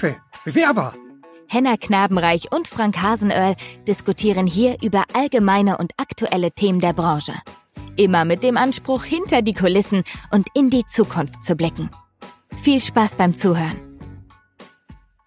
Hilfe! Bewerber! Henna Knabenreich und Frank Hasenöhrl diskutieren hier über allgemeine und aktuelle Themen der Branche. Immer mit dem Anspruch, hinter die Kulissen und in die Zukunft zu blicken. Viel Spaß beim Zuhören.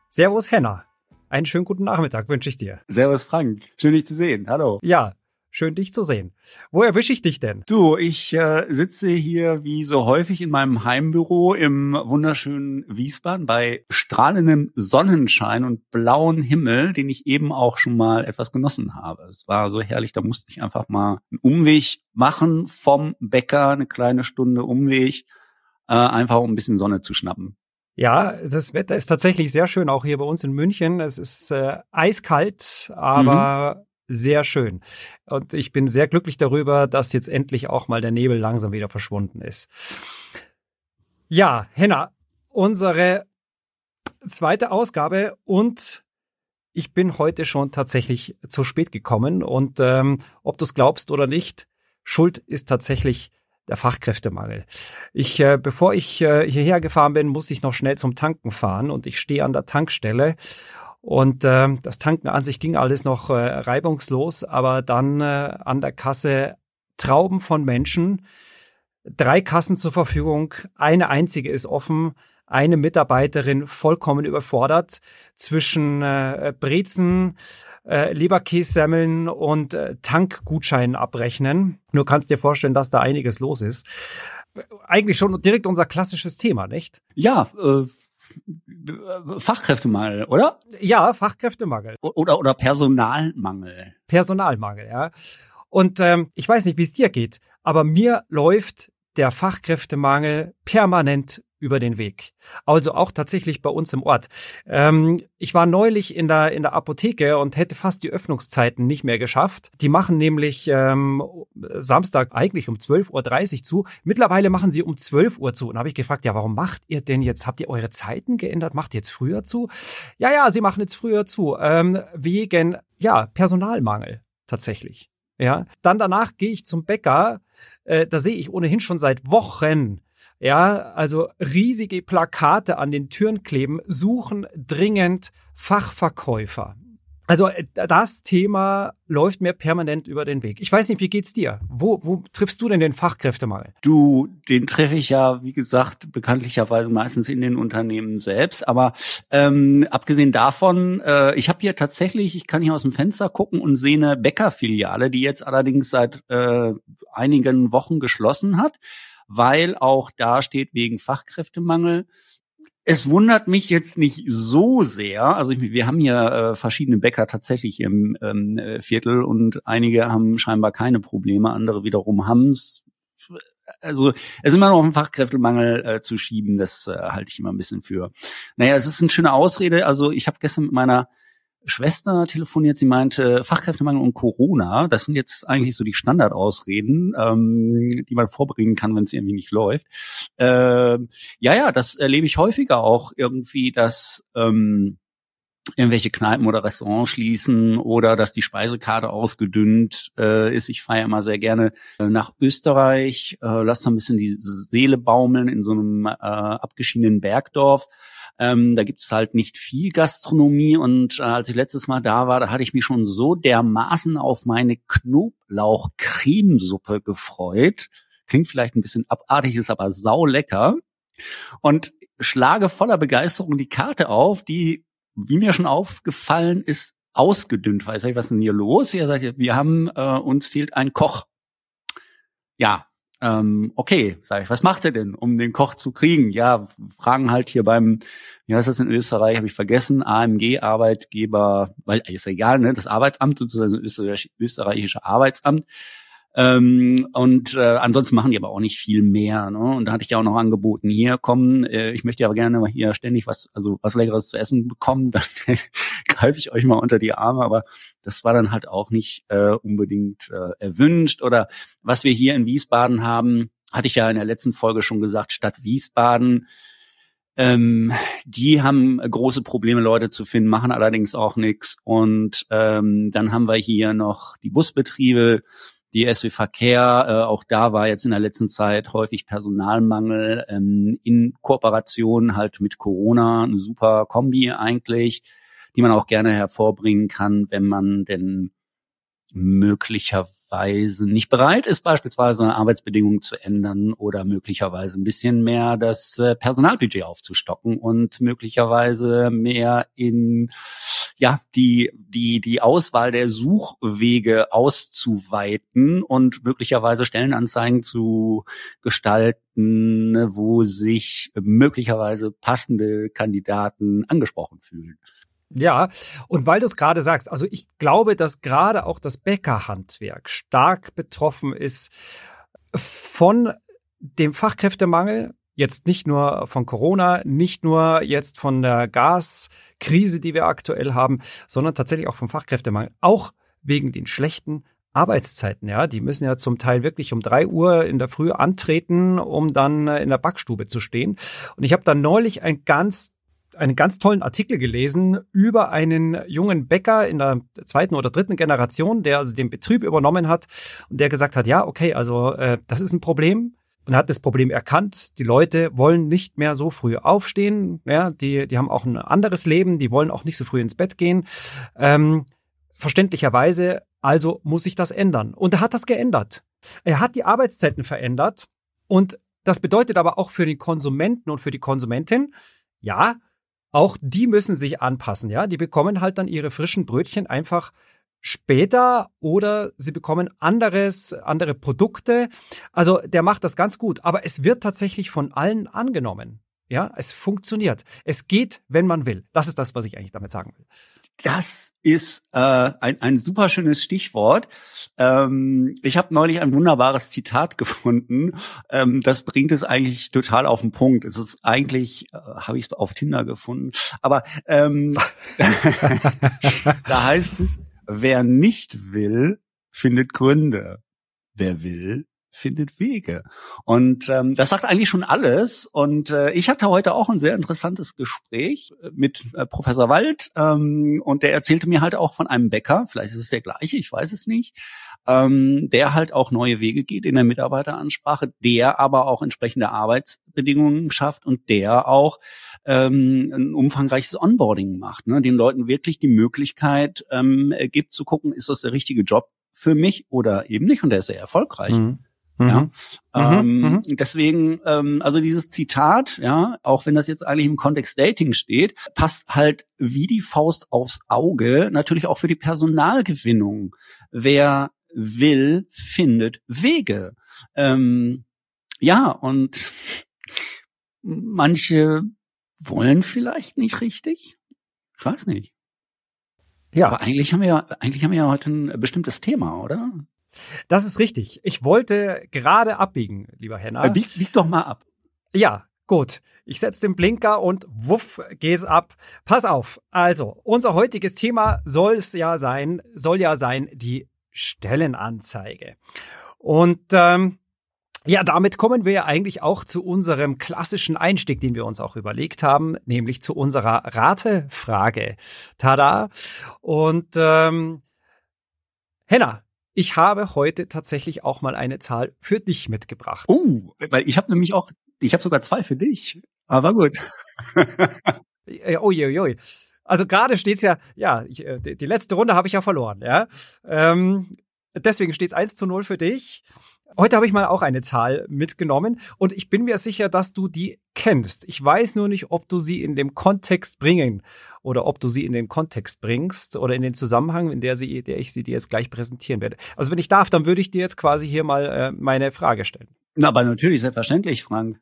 Servus Henna. Einen schönen guten Nachmittag wünsche ich dir. Servus Frank. Schön dich zu sehen. Hallo. Ja, Schön, dich zu sehen. Wo erwische ich dich denn? Du, ich äh, sitze hier wie so häufig in meinem Heimbüro im wunderschönen Wiesbaden bei strahlendem Sonnenschein und blauen Himmel, den ich eben auch schon mal etwas genossen habe. Es war so herrlich, da musste ich einfach mal einen Umweg machen vom Bäcker, eine kleine Stunde Umweg, äh, einfach um ein bisschen Sonne zu schnappen. Ja, das Wetter ist tatsächlich sehr schön, auch hier bei uns in München. Es ist äh, eiskalt, aber mhm sehr schön. Und ich bin sehr glücklich darüber, dass jetzt endlich auch mal der Nebel langsam wieder verschwunden ist. Ja, Henna, unsere zweite Ausgabe und ich bin heute schon tatsächlich zu spät gekommen und ähm, ob du es glaubst oder nicht, Schuld ist tatsächlich der Fachkräftemangel. Ich, äh, bevor ich äh, hierher gefahren bin, muss ich noch schnell zum Tanken fahren und ich stehe an der Tankstelle und äh, das Tanken an sich ging alles noch äh, reibungslos, aber dann äh, an der Kasse Trauben von Menschen, drei Kassen zur Verfügung, eine einzige ist offen, eine Mitarbeiterin vollkommen überfordert zwischen äh, Brezen, äh, Leberkässemmeln und äh, Tankgutscheinen abrechnen. Nur kannst dir vorstellen, dass da einiges los ist. Eigentlich schon direkt unser klassisches Thema, nicht? Ja, äh, Fachkräftemangel, oder? Ja, Fachkräftemangel. Oder, oder Personalmangel. Personalmangel, ja. Und ähm, ich weiß nicht, wie es dir geht, aber mir läuft der Fachkräftemangel permanent über den Weg. Also auch tatsächlich bei uns im Ort. Ähm, ich war neulich in der, in der Apotheke und hätte fast die Öffnungszeiten nicht mehr geschafft. Die machen nämlich ähm, Samstag eigentlich um 12.30 Uhr zu. Mittlerweile machen sie um 12 Uhr zu. Und habe ich gefragt, ja, warum macht ihr denn jetzt? Habt ihr eure Zeiten geändert? Macht ihr jetzt früher zu? Ja, ja, sie machen jetzt früher zu. Ähm, wegen, ja, Personalmangel tatsächlich. Ja, dann danach gehe ich zum Bäcker. Äh, da sehe ich ohnehin schon seit Wochen ja, also riesige Plakate an den Türen kleben, suchen dringend Fachverkäufer. Also äh, das Thema läuft mir permanent über den Weg. Ich weiß nicht, wie geht's dir? Wo, wo triffst du denn den Fachkräftemangel? Du, den treffe ich ja, wie gesagt, bekanntlicherweise meistens in den Unternehmen selbst. Aber ähm, abgesehen davon, äh, ich habe hier tatsächlich, ich kann hier aus dem Fenster gucken und sehe eine Bäckerfiliale, die jetzt allerdings seit äh, einigen Wochen geschlossen hat weil auch da steht wegen Fachkräftemangel. Es wundert mich jetzt nicht so sehr. Also ich, wir haben hier äh, verschiedene Bäcker tatsächlich im ähm, Viertel und einige haben scheinbar keine Probleme, andere wiederum haben es. Also es ist immer noch ein Fachkräftemangel äh, zu schieben, das äh, halte ich immer ein bisschen für. Naja, es ist eine schöne Ausrede. Also ich habe gestern mit meiner Schwester telefoniert, sie meinte, Fachkräftemangel und Corona, das sind jetzt eigentlich so die Standardausreden, ähm, die man vorbringen kann, wenn es irgendwie nicht läuft. Äh, ja, ja, das erlebe ich häufiger auch irgendwie, dass ähm, irgendwelche Kneipen oder Restaurants schließen oder dass die Speisekarte ausgedünnt äh, ist. Ich fahre immer sehr gerne äh, nach Österreich, äh, lasse da ein bisschen die Seele baumeln in so einem äh, abgeschiedenen Bergdorf ähm, da gibt es halt nicht viel Gastronomie und äh, als ich letztes Mal da war, da hatte ich mich schon so dermaßen auf meine Knoblauch-Cremesuppe gefreut. Klingt vielleicht ein bisschen abartig, ist aber sau lecker. Und schlage voller Begeisterung die Karte auf, die, wie mir schon aufgefallen ist, ausgedünnt war. Ich was ist denn hier los? Ihr sagt, wir haben, äh, uns fehlt ein Koch. Ja, ähm, okay, sage ich, was macht er denn, um den Koch zu kriegen? Ja, fragen halt hier beim, wie heißt das in Österreich, habe ich vergessen, AMG-Arbeitgeber, weil ist egal, ne, das Arbeitsamt, sozusagen das österreichische Arbeitsamt, ähm, und äh, ansonsten machen die aber auch nicht viel mehr. Ne? Und da hatte ich ja auch noch angeboten, hier kommen, äh, ich möchte aber gerne hier ständig was, also was Leckeres zu essen bekommen, dann greife ich euch mal unter die Arme. Aber das war dann halt auch nicht äh, unbedingt äh, erwünscht. Oder was wir hier in Wiesbaden haben, hatte ich ja in der letzten Folge schon gesagt, Stadt Wiesbaden, ähm, die haben große Probleme, Leute zu finden, machen allerdings auch nichts. Und ähm, dann haben wir hier noch die Busbetriebe, die SW Verkehr, äh, auch da war jetzt in der letzten Zeit häufig Personalmangel ähm, in Kooperation halt mit Corona, eine super Kombi eigentlich, die man auch gerne hervorbringen kann, wenn man denn möglicherweise nicht bereit ist, beispielsweise Arbeitsbedingungen zu ändern oder möglicherweise ein bisschen mehr das äh, Personalbudget aufzustocken und möglicherweise mehr in ja die die die Auswahl der Suchwege auszuweiten und möglicherweise Stellenanzeigen zu gestalten, wo sich möglicherweise passende Kandidaten angesprochen fühlen. Ja, und weil du es gerade sagst, also ich glaube, dass gerade auch das Bäckerhandwerk stark betroffen ist von dem Fachkräftemangel, jetzt nicht nur von Corona, nicht nur jetzt von der Gaskrise, die wir aktuell haben, sondern tatsächlich auch vom Fachkräftemangel, auch wegen den schlechten Arbeitszeiten, ja, die müssen ja zum Teil wirklich um drei Uhr in der Früh antreten, um dann in der Backstube zu stehen. Und ich habe da neulich ein ganz einen ganz tollen Artikel gelesen über einen jungen Bäcker in der zweiten oder dritten Generation, der also den Betrieb übernommen hat und der gesagt hat, ja, okay, also äh, das ist ein Problem und hat das Problem erkannt. Die Leute wollen nicht mehr so früh aufstehen, ja, die, die haben auch ein anderes Leben, die wollen auch nicht so früh ins Bett gehen. Ähm, verständlicherweise, also muss sich das ändern. Und er hat das geändert. Er hat die Arbeitszeiten verändert und das bedeutet aber auch für den Konsumenten und für die Konsumentin, ja, auch die müssen sich anpassen, ja. Die bekommen halt dann ihre frischen Brötchen einfach später oder sie bekommen anderes, andere Produkte. Also der macht das ganz gut, aber es wird tatsächlich von allen angenommen. Ja, es funktioniert. Es geht, wenn man will. Das ist das, was ich eigentlich damit sagen will. Das ist äh, ein, ein super schönes Stichwort. Ähm, ich habe neulich ein wunderbares Zitat gefunden. Ähm, das bringt es eigentlich total auf den Punkt. Es ist eigentlich, äh, habe ich es auf Tinder gefunden, aber ähm, da heißt es, wer nicht will, findet Gründe. Wer will, findet Wege. Und ähm, das sagt eigentlich schon alles. Und äh, ich hatte heute auch ein sehr interessantes Gespräch äh, mit äh, Professor Wald ähm, und der erzählte mir halt auch von einem Bäcker, vielleicht ist es der gleiche, ich weiß es nicht, ähm, der halt auch neue Wege geht in der Mitarbeiteransprache, der aber auch entsprechende Arbeitsbedingungen schafft und der auch ähm, ein umfangreiches Onboarding macht, ne? den Leuten wirklich die Möglichkeit ähm, gibt zu gucken, ist das der richtige Job für mich oder eben nicht und der ist sehr erfolgreich. Mhm. Mhm. Ja, ähm, mhm. deswegen, ähm, also dieses Zitat, ja, auch wenn das jetzt eigentlich im Kontext Dating steht, passt halt wie die Faust aufs Auge, natürlich auch für die Personalgewinnung. Wer will, findet Wege. Ähm, ja, und manche wollen vielleicht nicht richtig. Ich weiß nicht. Ja. Aber eigentlich haben wir ja, eigentlich haben wir ja heute ein bestimmtes Thema, oder? Das ist richtig. Ich wollte gerade abbiegen, lieber Henna. Äh, bieg, bieg doch mal ab. Ja, gut. Ich setze den Blinker und wuff geht's ab. Pass auf. Also, unser heutiges Thema soll es ja sein, soll ja sein die Stellenanzeige. Und ähm, ja, damit kommen wir ja eigentlich auch zu unserem klassischen Einstieg, den wir uns auch überlegt haben, nämlich zu unserer Ratefrage. Tada! Und ähm, Henna, ich habe heute tatsächlich auch mal eine Zahl für dich mitgebracht. Oh, weil ich habe nämlich auch, ich habe sogar zwei für dich. Aber gut. Ui, ui. Also gerade steht's ja, ja, ich, äh, die letzte Runde habe ich ja verloren, ja. Ähm, deswegen steht's eins zu null für dich. Heute habe ich mal auch eine Zahl mitgenommen und ich bin mir sicher, dass du die kennst. Ich weiß nur nicht, ob du sie in dem Kontext bringen oder ob du sie in den Kontext bringst oder in den Zusammenhang, in der, sie, der ich sie dir jetzt gleich präsentieren werde. Also wenn ich darf, dann würde ich dir jetzt quasi hier mal äh, meine Frage stellen. Na, aber natürlich, selbstverständlich, Frank.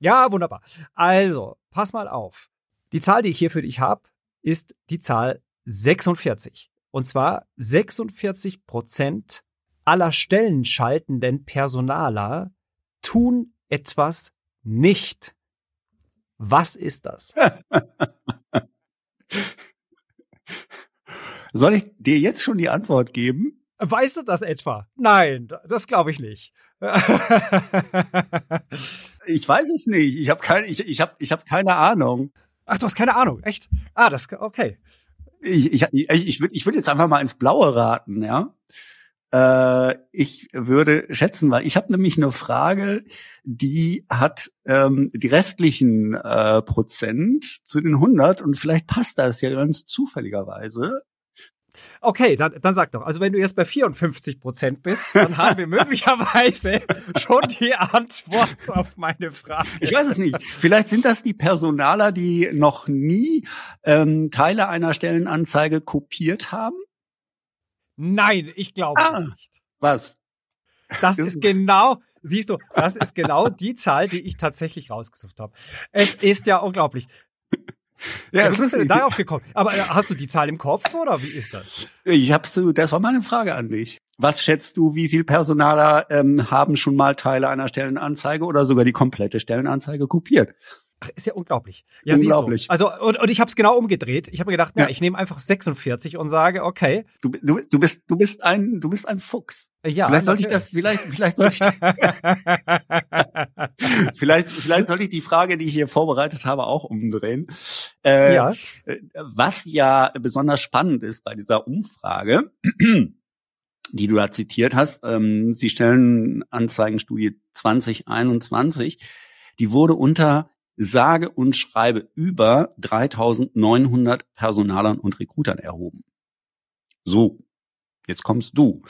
Ja, wunderbar. Also, pass mal auf. Die Zahl, die ich hier für dich habe, ist die Zahl 46. Und zwar 46 Prozent aller stellenschaltenden Personaler tun etwas nicht. Was ist das? Soll ich dir jetzt schon die Antwort geben? Weißt du das etwa? Nein, das glaube ich nicht. ich weiß es nicht. Ich habe keine, ich, ich hab, ich hab keine Ahnung. Ach, du hast keine Ahnung, echt? Ah, das okay. Ich, ich, ich, ich würde ich würd jetzt einfach mal ins Blaue raten, ja. Äh, ich würde schätzen, weil ich habe nämlich eine Frage, die hat ähm, die restlichen äh, Prozent zu den 100 und vielleicht passt das ja ganz zufälligerweise. Okay, dann, dann sag doch. Also wenn du jetzt bei 54 Prozent bist, dann haben wir möglicherweise schon die Antwort auf meine Frage. Ich weiß es nicht. Vielleicht sind das die Personaler, die noch nie ähm, Teile einer Stellenanzeige kopiert haben. Nein, ich glaube ah, das nicht. Was? Das ist genau, siehst du, das ist genau die Zahl, die ich tatsächlich rausgesucht habe. Es ist ja unglaublich. Ja, wie bist du denn darauf gekommen? Aber äh, hast du die Zahl im Kopf oder wie ist das? Ich hab's, das war meine Frage an dich. Was schätzt du, wie viel Personaler ähm, haben schon mal Teile einer Stellenanzeige oder sogar die komplette Stellenanzeige kopiert? Ach, ist ja unglaublich. Ja, unglaublich. siehst du. Also, und, und ich habe es genau umgedreht. Ich habe mir gedacht, ja. ja ich nehme einfach 46 und sage, okay. Du, du, du, bist, du bist ein, du bist ein Fuchs. Ja, vielleicht sollte ich das, vielleicht, vielleicht sollte ich, vielleicht, vielleicht sollte ich die Frage, die ich hier vorbereitet habe, auch umdrehen. Äh, ja. Was ja besonders spannend ist bei dieser Umfrage, die du da zitiert hast, ähm, Sie stellen Anzeigenstudie 2021, die wurde unter sage und schreibe über 3900 Personalern und Recruitern erhoben. So, jetzt kommst du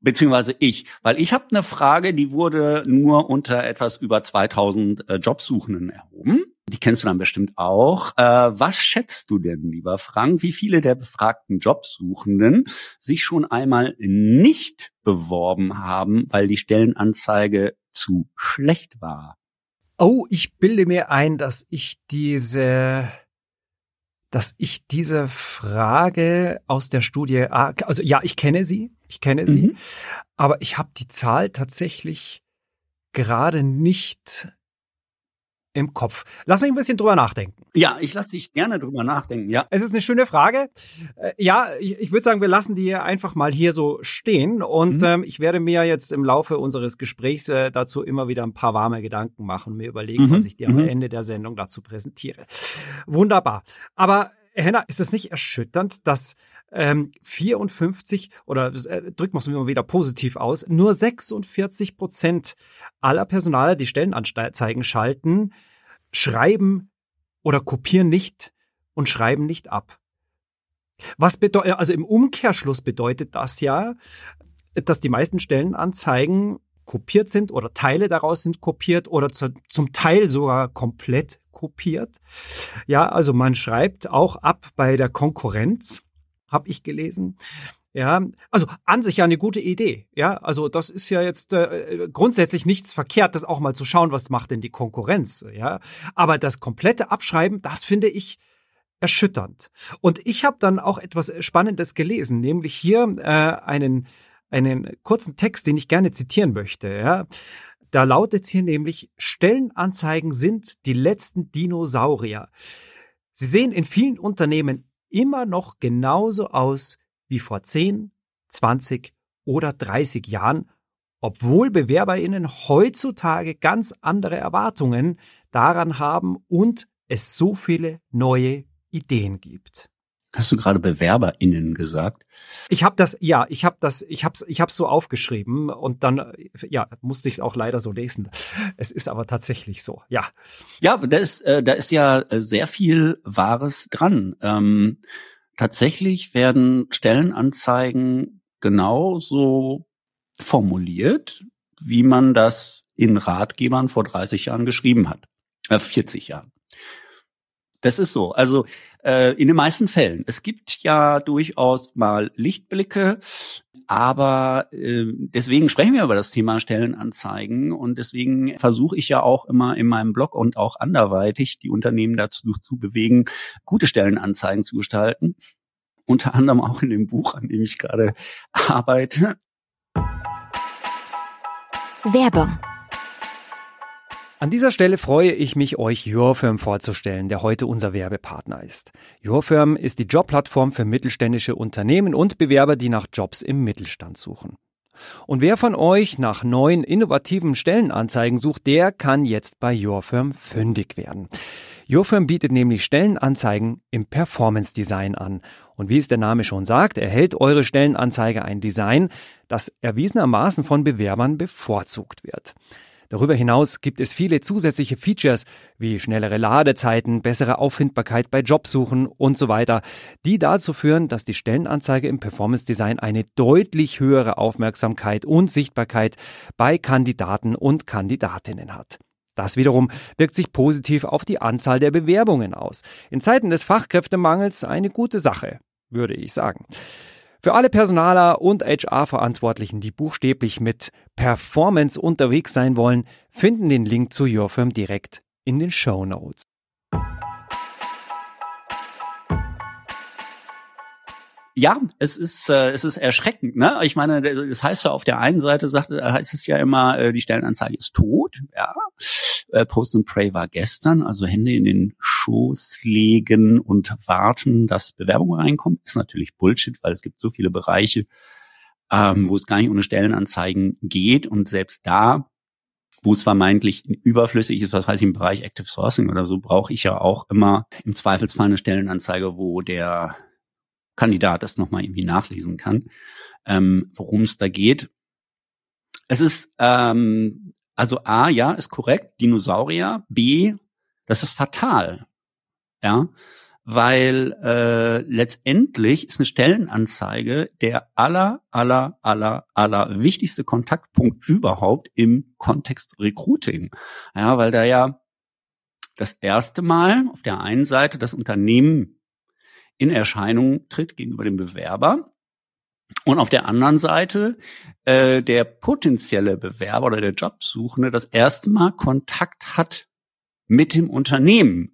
beziehungsweise ich, weil ich habe eine Frage, die wurde nur unter etwas über 2000 äh, Jobsuchenden erhoben. Die kennst du dann bestimmt auch. Äh, was schätzt du denn, lieber Frank, wie viele der befragten Jobsuchenden sich schon einmal nicht beworben haben, weil die Stellenanzeige zu schlecht war? Oh, ich bilde mir ein, dass ich diese dass ich diese Frage aus der Studie, also ja, ich kenne sie, ich kenne sie, mhm. aber ich habe die Zahl tatsächlich gerade nicht im Kopf. Lass mich ein bisschen drüber nachdenken. Ja, ich lasse dich gerne drüber nachdenken, ja. Es ist eine schöne Frage. Äh, ja, ich, ich würde sagen, wir lassen die einfach mal hier so stehen und mhm. ähm, ich werde mir jetzt im Laufe unseres Gesprächs äh, dazu immer wieder ein paar warme Gedanken machen, mir überlegen, mhm. was ich dir am mhm. Ende der Sendung dazu präsentiere. Wunderbar. Aber Henna, ist es nicht erschütternd, dass ähm, 54 oder äh, drücken wir es mal wieder positiv aus, nur 46 Prozent aller Personaler, die Stellenanzeigen schalten, schreiben oder kopieren nicht und schreiben nicht ab. Was bedeutet, also im Umkehrschluss bedeutet das ja, dass die meisten Stellenanzeigen kopiert sind oder Teile daraus sind kopiert oder zu, zum Teil sogar komplett kopiert. Ja, also man schreibt auch ab bei der Konkurrenz, habe ich gelesen. Ja, also an sich ja eine gute Idee. Ja, also das ist ja jetzt äh, grundsätzlich nichts verkehrt, das auch mal zu schauen, was macht denn die Konkurrenz. Ja, aber das komplette Abschreiben, das finde ich erschütternd. Und ich habe dann auch etwas Spannendes gelesen, nämlich hier äh, einen einen kurzen Text, den ich gerne zitieren möchte. Ja, da lautet hier nämlich: Stellenanzeigen sind die letzten Dinosaurier. Sie sehen in vielen Unternehmen immer noch genauso aus wie vor 10, 20 oder 30 Jahren, obwohl BewerberInnen heutzutage ganz andere Erwartungen daran haben und es so viele neue Ideen gibt. Hast du gerade BewerberInnen gesagt? Ich habe das, ja, ich habe das, ich habe ich hab's so aufgeschrieben und dann, ja, musste ich es auch leider so lesen. Es ist aber tatsächlich so, ja. Ja, da ist, äh, da ist ja äh, sehr viel Wahres dran. Ähm, tatsächlich werden Stellenanzeigen genauso formuliert, wie man das in Ratgebern vor 30 Jahren geschrieben hat, äh, 40 Jahren. Das ist so. Also äh, in den meisten Fällen. Es gibt ja durchaus mal Lichtblicke, aber äh, deswegen sprechen wir über das Thema Stellenanzeigen und deswegen versuche ich ja auch immer in meinem Blog und auch anderweitig die Unternehmen dazu zu bewegen, gute Stellenanzeigen zu gestalten. Unter anderem auch in dem Buch, an dem ich gerade arbeite. Werbung an dieser Stelle freue ich mich, euch YourFirm vorzustellen, der heute unser Werbepartner ist. YourFirm ist die Jobplattform für mittelständische Unternehmen und Bewerber, die nach Jobs im Mittelstand suchen. Und wer von euch nach neuen innovativen Stellenanzeigen sucht, der kann jetzt bei YourFirm fündig werden. YourFirm bietet nämlich Stellenanzeigen im Performance Design an. Und wie es der Name schon sagt, erhält eure Stellenanzeige ein Design, das erwiesenermaßen von Bewerbern bevorzugt wird. Darüber hinaus gibt es viele zusätzliche Features wie schnellere Ladezeiten, bessere Auffindbarkeit bei Jobsuchen und so weiter, die dazu führen, dass die Stellenanzeige im Performance Design eine deutlich höhere Aufmerksamkeit und Sichtbarkeit bei Kandidaten und Kandidatinnen hat. Das wiederum wirkt sich positiv auf die Anzahl der Bewerbungen aus. In Zeiten des Fachkräftemangels eine gute Sache, würde ich sagen. Für alle Personaler und HR-Verantwortlichen, die buchstäblich mit Performance unterwegs sein wollen, finden den Link zu Your Firm direkt in den Show Notes. Ja, es ist äh, es ist erschreckend. Ne? Ich meine, das heißt ja auf der einen Seite sagt, heißt es ja immer, äh, die Stellenanzeige ist tot. Ja, äh, Post and Pray war gestern, also Hände in den Schoß legen und warten, dass Bewerbungen reinkommen, ist natürlich Bullshit, weil es gibt so viele Bereiche, ähm, wo es gar nicht ohne Stellenanzeigen geht und selbst da wo es vermeintlich überflüssig ist, was ich, im Bereich Active Sourcing oder so, brauche ich ja auch immer im Zweifelsfall eine Stellenanzeige, wo der Kandidat das nochmal irgendwie nachlesen kann, ähm, worum es da geht. Es ist, ähm, also A, ja, ist korrekt, Dinosaurier, B, das ist fatal. Ja, weil äh, letztendlich ist eine Stellenanzeige der aller, aller, aller, aller wichtigste Kontaktpunkt überhaupt im Kontext Recruiting. Ja, weil da ja das erste Mal auf der einen Seite das Unternehmen in Erscheinung tritt gegenüber dem Bewerber. Und auf der anderen Seite äh, der potenzielle Bewerber oder der Jobsuchende das erste Mal Kontakt hat mit dem Unternehmen.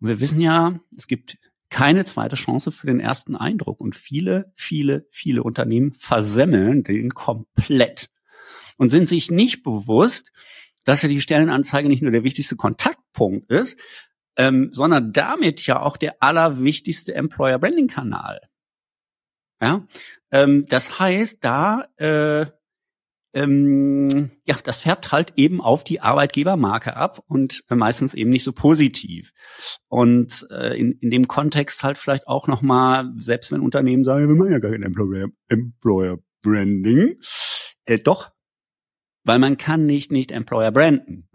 Und wir wissen ja, es gibt keine zweite Chance für den ersten Eindruck. Und viele, viele, viele Unternehmen versemmeln den komplett und sind sich nicht bewusst, dass ja die Stellenanzeige nicht nur der wichtigste Kontaktpunkt ist, ähm, sondern damit ja auch der allerwichtigste Employer Branding Kanal. Ja, ähm, das heißt, da äh, ähm, ja, das färbt halt eben auf die Arbeitgebermarke ab und äh, meistens eben nicht so positiv. Und äh, in, in dem Kontext halt vielleicht auch noch mal, selbst wenn Unternehmen sagen, wir machen ja gar kein Employer, Employer Branding, äh, doch, weil man kann nicht nicht Employer branden.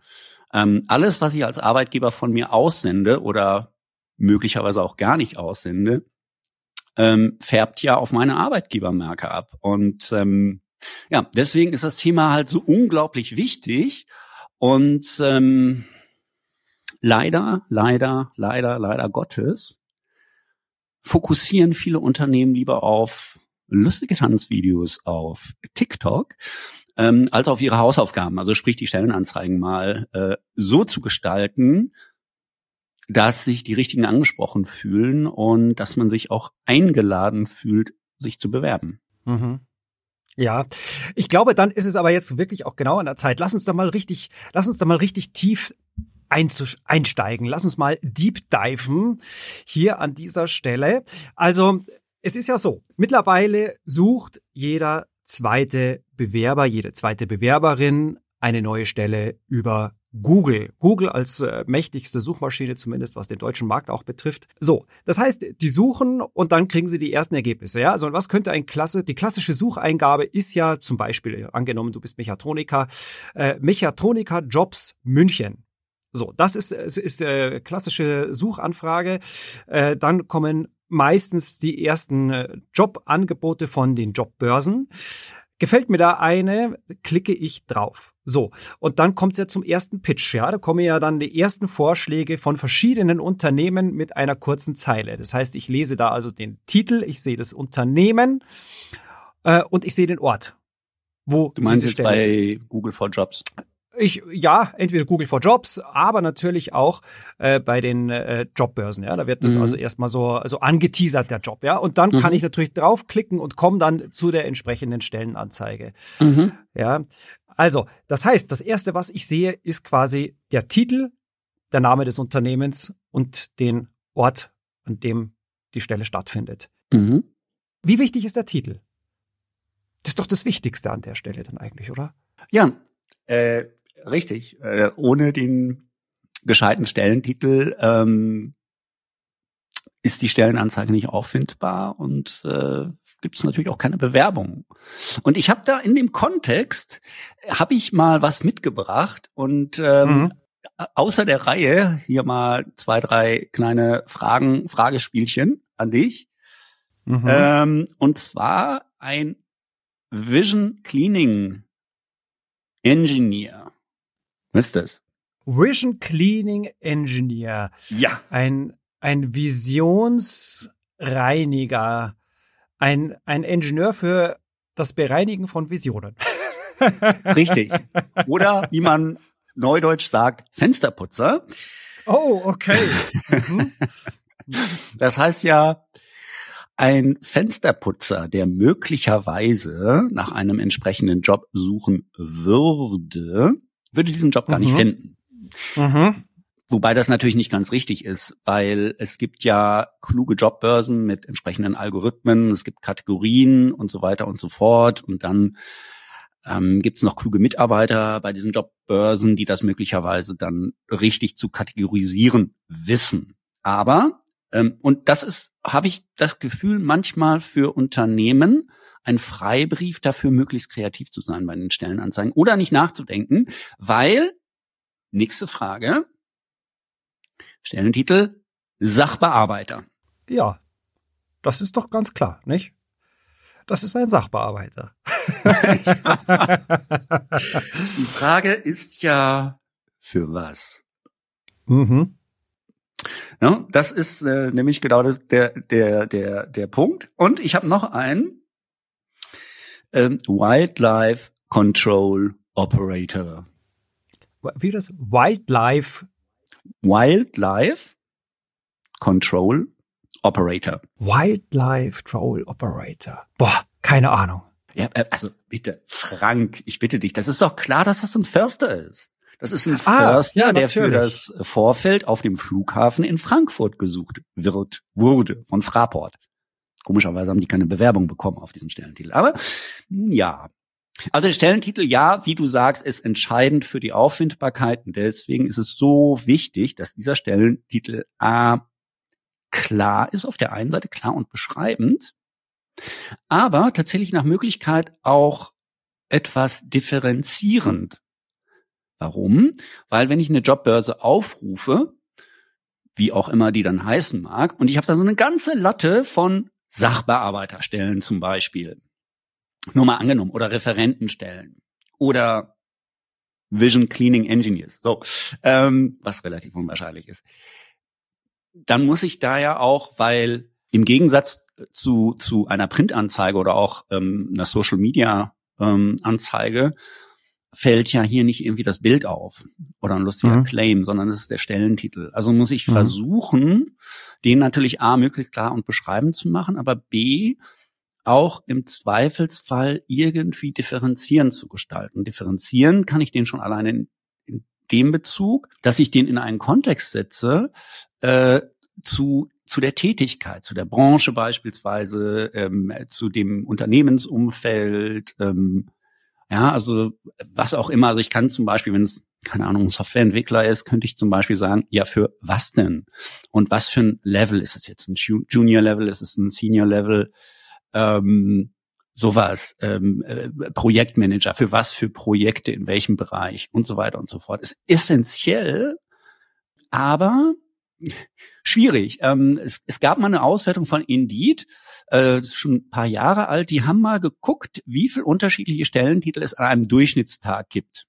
Ähm, alles, was ich als Arbeitgeber von mir aussende oder möglicherweise auch gar nicht aussende, ähm, färbt ja auf meine Arbeitgebermarke ab. Und ähm, ja, deswegen ist das Thema halt so unglaublich wichtig. Und ähm, leider, leider, leider, leider Gottes fokussieren viele Unternehmen lieber auf lustige Tanzvideos auf TikTok ähm, als auf ihre Hausaufgaben. Also sprich, die Stellenanzeigen mal äh, so zu gestalten, dass sich die Richtigen angesprochen fühlen und dass man sich auch eingeladen fühlt, sich zu bewerben. Mhm. Ja, ich glaube, dann ist es aber jetzt wirklich auch genau an der Zeit. Lass uns da mal richtig, lass uns da mal richtig tief einsteigen. Lass uns mal deep diven hier an dieser Stelle. Also, es ist ja so, mittlerweile sucht jeder zweite Bewerber, jede zweite Bewerberin eine neue Stelle über Google. Google als äh, mächtigste Suchmaschine, zumindest was den deutschen Markt auch betrifft. So, das heißt, die suchen und dann kriegen sie die ersten Ergebnisse. Ja, also was könnte ein Klasse? Die klassische Sucheingabe ist ja zum Beispiel angenommen, du bist Mechatroniker, äh, Mechatroniker Jobs München. So, das ist, ist äh, klassische Suchanfrage. Äh, dann kommen meistens die ersten äh, Jobangebote von den Jobbörsen. Gefällt mir da eine, klicke ich drauf. So, und dann kommt es ja zum ersten Pitch. Ja, da kommen ja dann die ersten Vorschläge von verschiedenen Unternehmen mit einer kurzen Zeile. Das heißt, ich lese da also den Titel, ich sehe das Unternehmen äh, und ich sehe den Ort, wo du meinst diese Stelle bei ist. Google for Jobs. Ich, ja, entweder Google for Jobs, aber natürlich auch äh, bei den äh, Jobbörsen. Ja, da wird das mhm. also erstmal so so angeteasert der Job. Ja, und dann mhm. kann ich natürlich draufklicken und komme dann zu der entsprechenden Stellenanzeige. Mhm. Ja, also das heißt, das erste, was ich sehe, ist quasi der Titel, der Name des Unternehmens und den Ort, an dem die Stelle stattfindet. Mhm. Wie wichtig ist der Titel? Das ist doch das Wichtigste an der Stelle dann eigentlich, oder? Ja, äh, Richtig. Äh, ohne den gescheiten Stellentitel ähm, ist die Stellenanzeige nicht auffindbar und äh, gibt es natürlich auch keine Bewerbung. Und ich habe da in dem Kontext habe ich mal was mitgebracht und ähm, mhm. außer der Reihe hier mal zwei drei kleine Fragen Fragespielchen an dich. Mhm. Ähm, und zwar ein Vision Cleaning Engineer. Was ist das? Vision Cleaning Engineer. Ja. Ein, ein Visionsreiniger. Ein, ein Ingenieur für das Bereinigen von Visionen. Richtig. Oder wie man neudeutsch sagt, Fensterputzer. Oh, okay. Mhm. Das heißt ja, ein Fensterputzer, der möglicherweise nach einem entsprechenden Job suchen würde, würde diesen Job gar mhm. nicht finden. Mhm. Wobei das natürlich nicht ganz richtig ist, weil es gibt ja kluge Jobbörsen mit entsprechenden Algorithmen, es gibt Kategorien und so weiter und so fort. Und dann ähm, gibt es noch kluge Mitarbeiter bei diesen Jobbörsen, die das möglicherweise dann richtig zu kategorisieren wissen. Aber und das ist, habe ich das Gefühl, manchmal für Unternehmen ein Freibrief dafür, möglichst kreativ zu sein bei den Stellenanzeigen oder nicht nachzudenken, weil, nächste Frage, Stellentitel, Sachbearbeiter. Ja, das ist doch ganz klar, nicht? Das ist ein Sachbearbeiter. Die Frage ist ja, für was? Mhm. Ja, das ist äh, nämlich genau der, der, der, der Punkt. Und ich habe noch einen ähm, Wildlife Control Operator. Wie das? Wildlife Wildlife Control Operator. Wildlife Control Operator. Boah, keine Ahnung. Ja, äh, also bitte, Frank, ich bitte dich, das ist doch klar, dass das ein Förster ist. Das ist ein ah, Förster, ja, der für das Vorfeld auf dem Flughafen in Frankfurt gesucht wird, wurde von Fraport. Komischerweise haben die keine Bewerbung bekommen auf diesen Stellentitel. Aber ja. Also der Stellentitel, ja, wie du sagst, ist entscheidend für die Auffindbarkeit. Und deswegen ist es so wichtig, dass dieser Stellentitel A klar ist, auf der einen Seite klar und beschreibend, aber tatsächlich nach Möglichkeit auch etwas differenzierend Warum? Weil wenn ich eine Jobbörse aufrufe, wie auch immer die dann heißen mag, und ich habe da so eine ganze Latte von Sachbearbeiterstellen zum Beispiel, nur mal angenommen, oder Referentenstellen oder Vision Cleaning Engineers, so, ähm, was relativ unwahrscheinlich ist. Dann muss ich da ja auch, weil im Gegensatz zu, zu einer Printanzeige oder auch ähm, einer Social Media ähm, Anzeige fällt ja hier nicht irgendwie das Bild auf oder ein lustiger mhm. Claim, sondern es ist der Stellentitel. Also muss ich mhm. versuchen, den natürlich A möglichst klar und beschreibend zu machen, aber B auch im Zweifelsfall irgendwie differenzieren zu gestalten. Differenzieren kann ich den schon alleine in, in dem Bezug, dass ich den in einen Kontext setze, äh, zu zu der Tätigkeit, zu der Branche beispielsweise, ähm, zu dem Unternehmensumfeld, ähm, ja, also was auch immer. Also ich kann zum Beispiel, wenn es keine Ahnung, ein Softwareentwickler ist, könnte ich zum Beispiel sagen, ja, für was denn? Und was für ein Level ist es jetzt? Ein Junior Level? Ist es ein Senior Level? Ähm, sowas, ähm, äh, Projektmanager, für was für Projekte, in welchem Bereich und so weiter und so fort. Ist essentiell, aber schwierig. Ähm, es, es gab mal eine Auswertung von Indeed, äh, das ist schon ein paar Jahre alt, die haben mal geguckt, wie viel unterschiedliche Stellentitel es an einem Durchschnittstag gibt.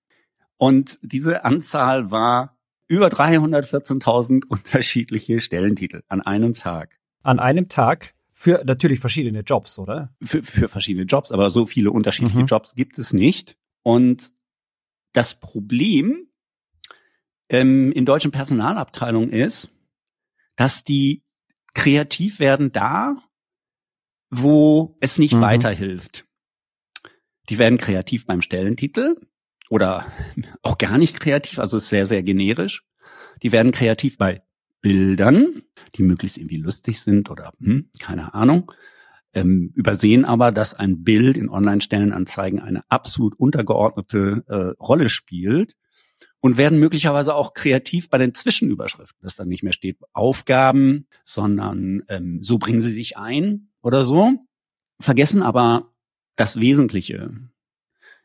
Und diese Anzahl war über 314.000 unterschiedliche Stellentitel an einem Tag. An einem Tag? Für natürlich verschiedene Jobs, oder? Für, für verschiedene Jobs, aber so viele unterschiedliche mhm. Jobs gibt es nicht. Und das Problem ähm, in deutschen Personalabteilungen ist, dass die kreativ werden da, wo es nicht mhm. weiterhilft. Die werden kreativ beim Stellentitel oder auch gar nicht kreativ, also ist sehr, sehr generisch. Die werden kreativ bei Bildern, die möglichst irgendwie lustig sind oder hm, keine Ahnung. Ähm, übersehen aber, dass ein Bild in Online-Stellenanzeigen eine absolut untergeordnete äh, Rolle spielt und werden möglicherweise auch kreativ bei den Zwischenüberschriften, dass dann nicht mehr steht Aufgaben, sondern ähm, so bringen sie sich ein oder so, vergessen aber das Wesentliche,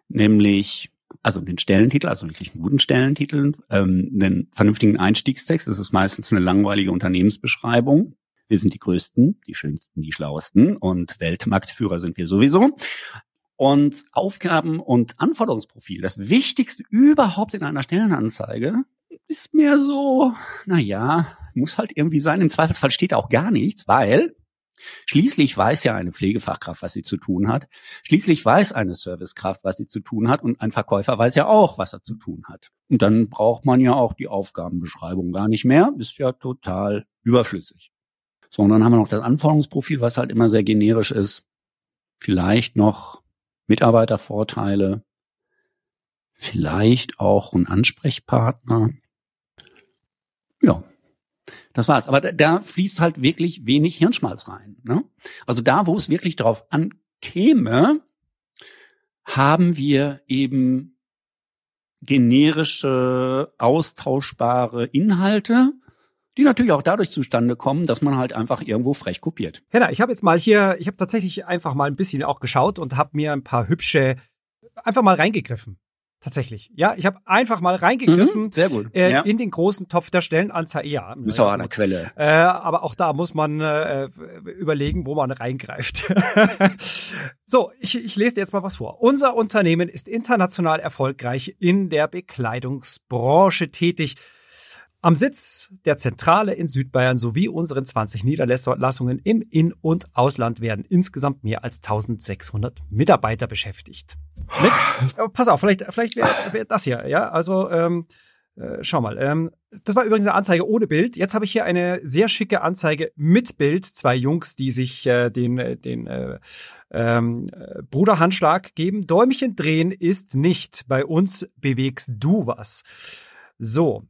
nämlich also den Stellentitel, also wirklich einen guten Stellentitel, ähm, einen vernünftigen Einstiegstext. Das ist meistens eine langweilige Unternehmensbeschreibung. Wir sind die Größten, die Schönsten, die Schlauesten und Weltmarktführer sind wir sowieso. Und Aufgaben und Anforderungsprofil, das Wichtigste überhaupt in einer Stellenanzeige, ist mehr so, na ja, muss halt irgendwie sein. Im Zweifelsfall steht auch gar nichts, weil Schließlich weiß ja eine Pflegefachkraft, was sie zu tun hat. Schließlich weiß eine Servicekraft, was sie zu tun hat. Und ein Verkäufer weiß ja auch, was er zu tun hat. Und dann braucht man ja auch die Aufgabenbeschreibung gar nicht mehr. Ist ja total überflüssig. So, und dann haben wir noch das Anforderungsprofil, was halt immer sehr generisch ist. Vielleicht noch Mitarbeitervorteile. Vielleicht auch ein Ansprechpartner. Ja, das war's. Aber da, da fließt halt wirklich wenig Hirnschmalz rein. Ne? Also da, wo es wirklich drauf ankäme, haben wir eben generische, austauschbare Inhalte, die natürlich auch dadurch zustande kommen, dass man halt einfach irgendwo frech kopiert. Henna, ich habe jetzt mal hier, ich habe tatsächlich einfach mal ein bisschen auch geschaut und habe mir ein paar hübsche einfach mal reingegriffen. Tatsächlich. Ja, ich habe einfach mal reingegriffen mhm, sehr gut. Äh, ja. in den großen Topf der Stellenanzeige. Ja, ist ja, auch eine Quelle. Äh, aber auch da muss man äh, überlegen, wo man reingreift. so, ich, ich lese dir jetzt mal was vor. Unser Unternehmen ist international erfolgreich in der Bekleidungsbranche tätig. Am Sitz der Zentrale in Südbayern sowie unseren 20 Niederlassungen im In- und Ausland werden insgesamt mehr als 1600 Mitarbeiter beschäftigt. Nix? Pass auf, vielleicht, vielleicht wäre wär das hier, ja? Also, ähm, äh, schau mal. Ähm, das war übrigens eine Anzeige ohne Bild. Jetzt habe ich hier eine sehr schicke Anzeige mit Bild. Zwei Jungs, die sich äh, den, den äh, ähm, Bruderhandschlag geben. Däumchen drehen ist nicht. Bei uns bewegst du was. So,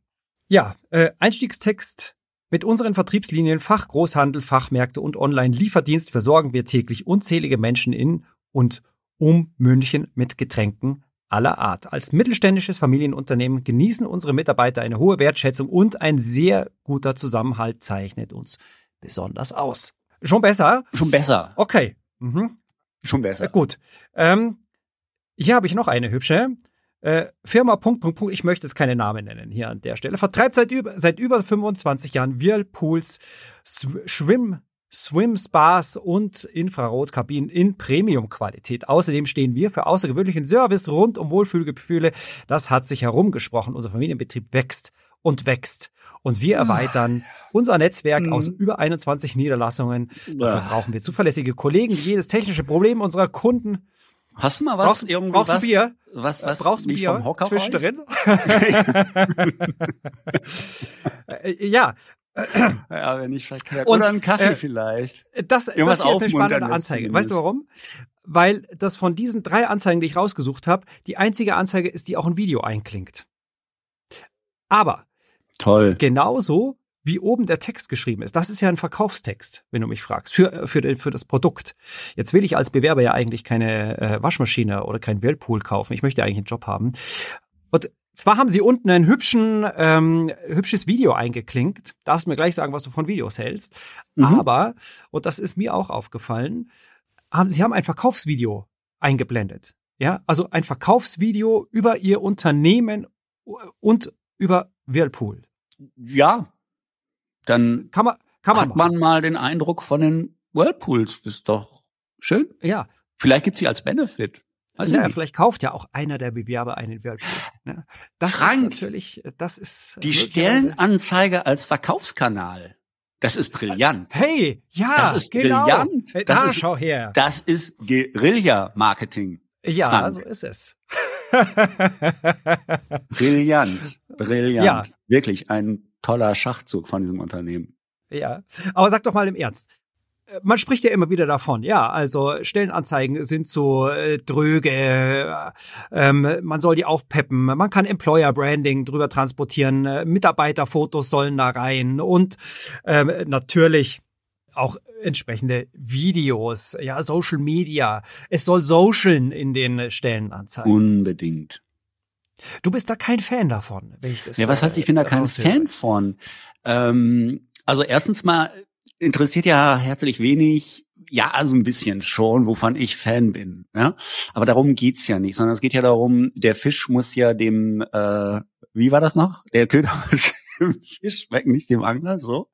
ja, äh, Einstiegstext. Mit unseren Vertriebslinien Fach, Großhandel, Fachmärkte und Online-Lieferdienst versorgen wir täglich unzählige Menschen in und um München mit Getränken aller Art. Als mittelständisches Familienunternehmen genießen unsere Mitarbeiter eine hohe Wertschätzung und ein sehr guter Zusammenhalt zeichnet uns besonders aus. Schon besser? Schon besser. Okay. Mhm. Schon besser. Äh, gut. Ähm, hier habe ich noch eine hübsche. Äh, Firma Punkt, Punkt, Punkt, ich möchte jetzt keine Namen nennen hier an der Stelle, vertreibt seit über, seit über 25 Jahren Whirlpools, Schwimm, Swim Spas und Infrarotkabinen in Premium-Qualität. Außerdem stehen wir für außergewöhnlichen Service rund um Wohlfühlgefühle. Das hat sich herumgesprochen. Unser Familienbetrieb wächst und wächst. Und wir erweitern unser Netzwerk aus über 21 Niederlassungen. Dafür brauchen wir zuverlässige Kollegen, die jedes technische Problem unserer Kunden Hast du mal was brauchst, irgendwie brauchst was, du Bier? Was, was brauchst du mich Bier vom Hocker zwischendrin? Äh, ja, Ja, wenn nicht verkehrt. Und, Oder einen Kaffee äh, vielleicht. das, Irgendwas das hier ist eine spannende Anzeige. Weißt du warum? Weil das von diesen drei Anzeigen, die ich rausgesucht habe, die einzige Anzeige ist, die auch ein Video einklingt. Aber Toll. genauso wie oben der Text geschrieben ist. Das ist ja ein Verkaufstext, wenn du mich fragst, für, für, für das Produkt. Jetzt will ich als Bewerber ja eigentlich keine äh, Waschmaschine oder kein Whirlpool kaufen. Ich möchte eigentlich einen Job haben. Und zwar haben sie unten ein hübschen, ähm, hübsches Video eingeklinkt. Darfst mir gleich sagen, was du von Videos hältst. Mhm. Aber, und das ist mir auch aufgefallen, haben, sie haben ein Verkaufsvideo eingeblendet. Ja, also ein Verkaufsvideo über ihr Unternehmen und über Whirlpool. Ja. Dann Kann man, kann man hat man mal den Eindruck von den Whirlpools. Das ist doch schön. Ja, Vielleicht gibt's sie als Benefit. Ich ja, vielleicht kauft ja auch einer der Bewerber einen Whirlpool. Ne? Das Krank. ist natürlich, das ist Die möglicherweise- Stellenanzeige als Verkaufskanal. Das ist brillant. Hey, ja, Das ist genau. brillant. Hey, Das da, ist- schau her. Das ist Guerilla-Marketing. Ja, Frank. so ist es. Brillant. Brillant. Ja. Wirklich ein toller Schachzug von diesem Unternehmen. Ja, aber sag doch mal im Ernst. Äh, Man spricht ja immer wieder davon, ja, also Stellenanzeigen sind so äh, dröge, äh, ähm, man soll die aufpeppen, man kann Employer Branding drüber transportieren, äh, Mitarbeiterfotos sollen da rein und ähm, natürlich auch entsprechende Videos, ja, Social Media. Es soll socialen in den Stellenanzeigen. Unbedingt. Du bist da kein Fan davon, wenn ich das Ja, was heißt, ich bin da kein raushöre. Fan von? Ähm, also erstens mal interessiert ja herzlich wenig, ja, also ein bisschen schon, wovon ich Fan bin. Ja? Aber darum geht's ja nicht, sondern es geht ja darum, der Fisch muss ja dem, äh, wie war das noch? Der Köder muss dem Fisch schmecken, nicht dem Angler, so.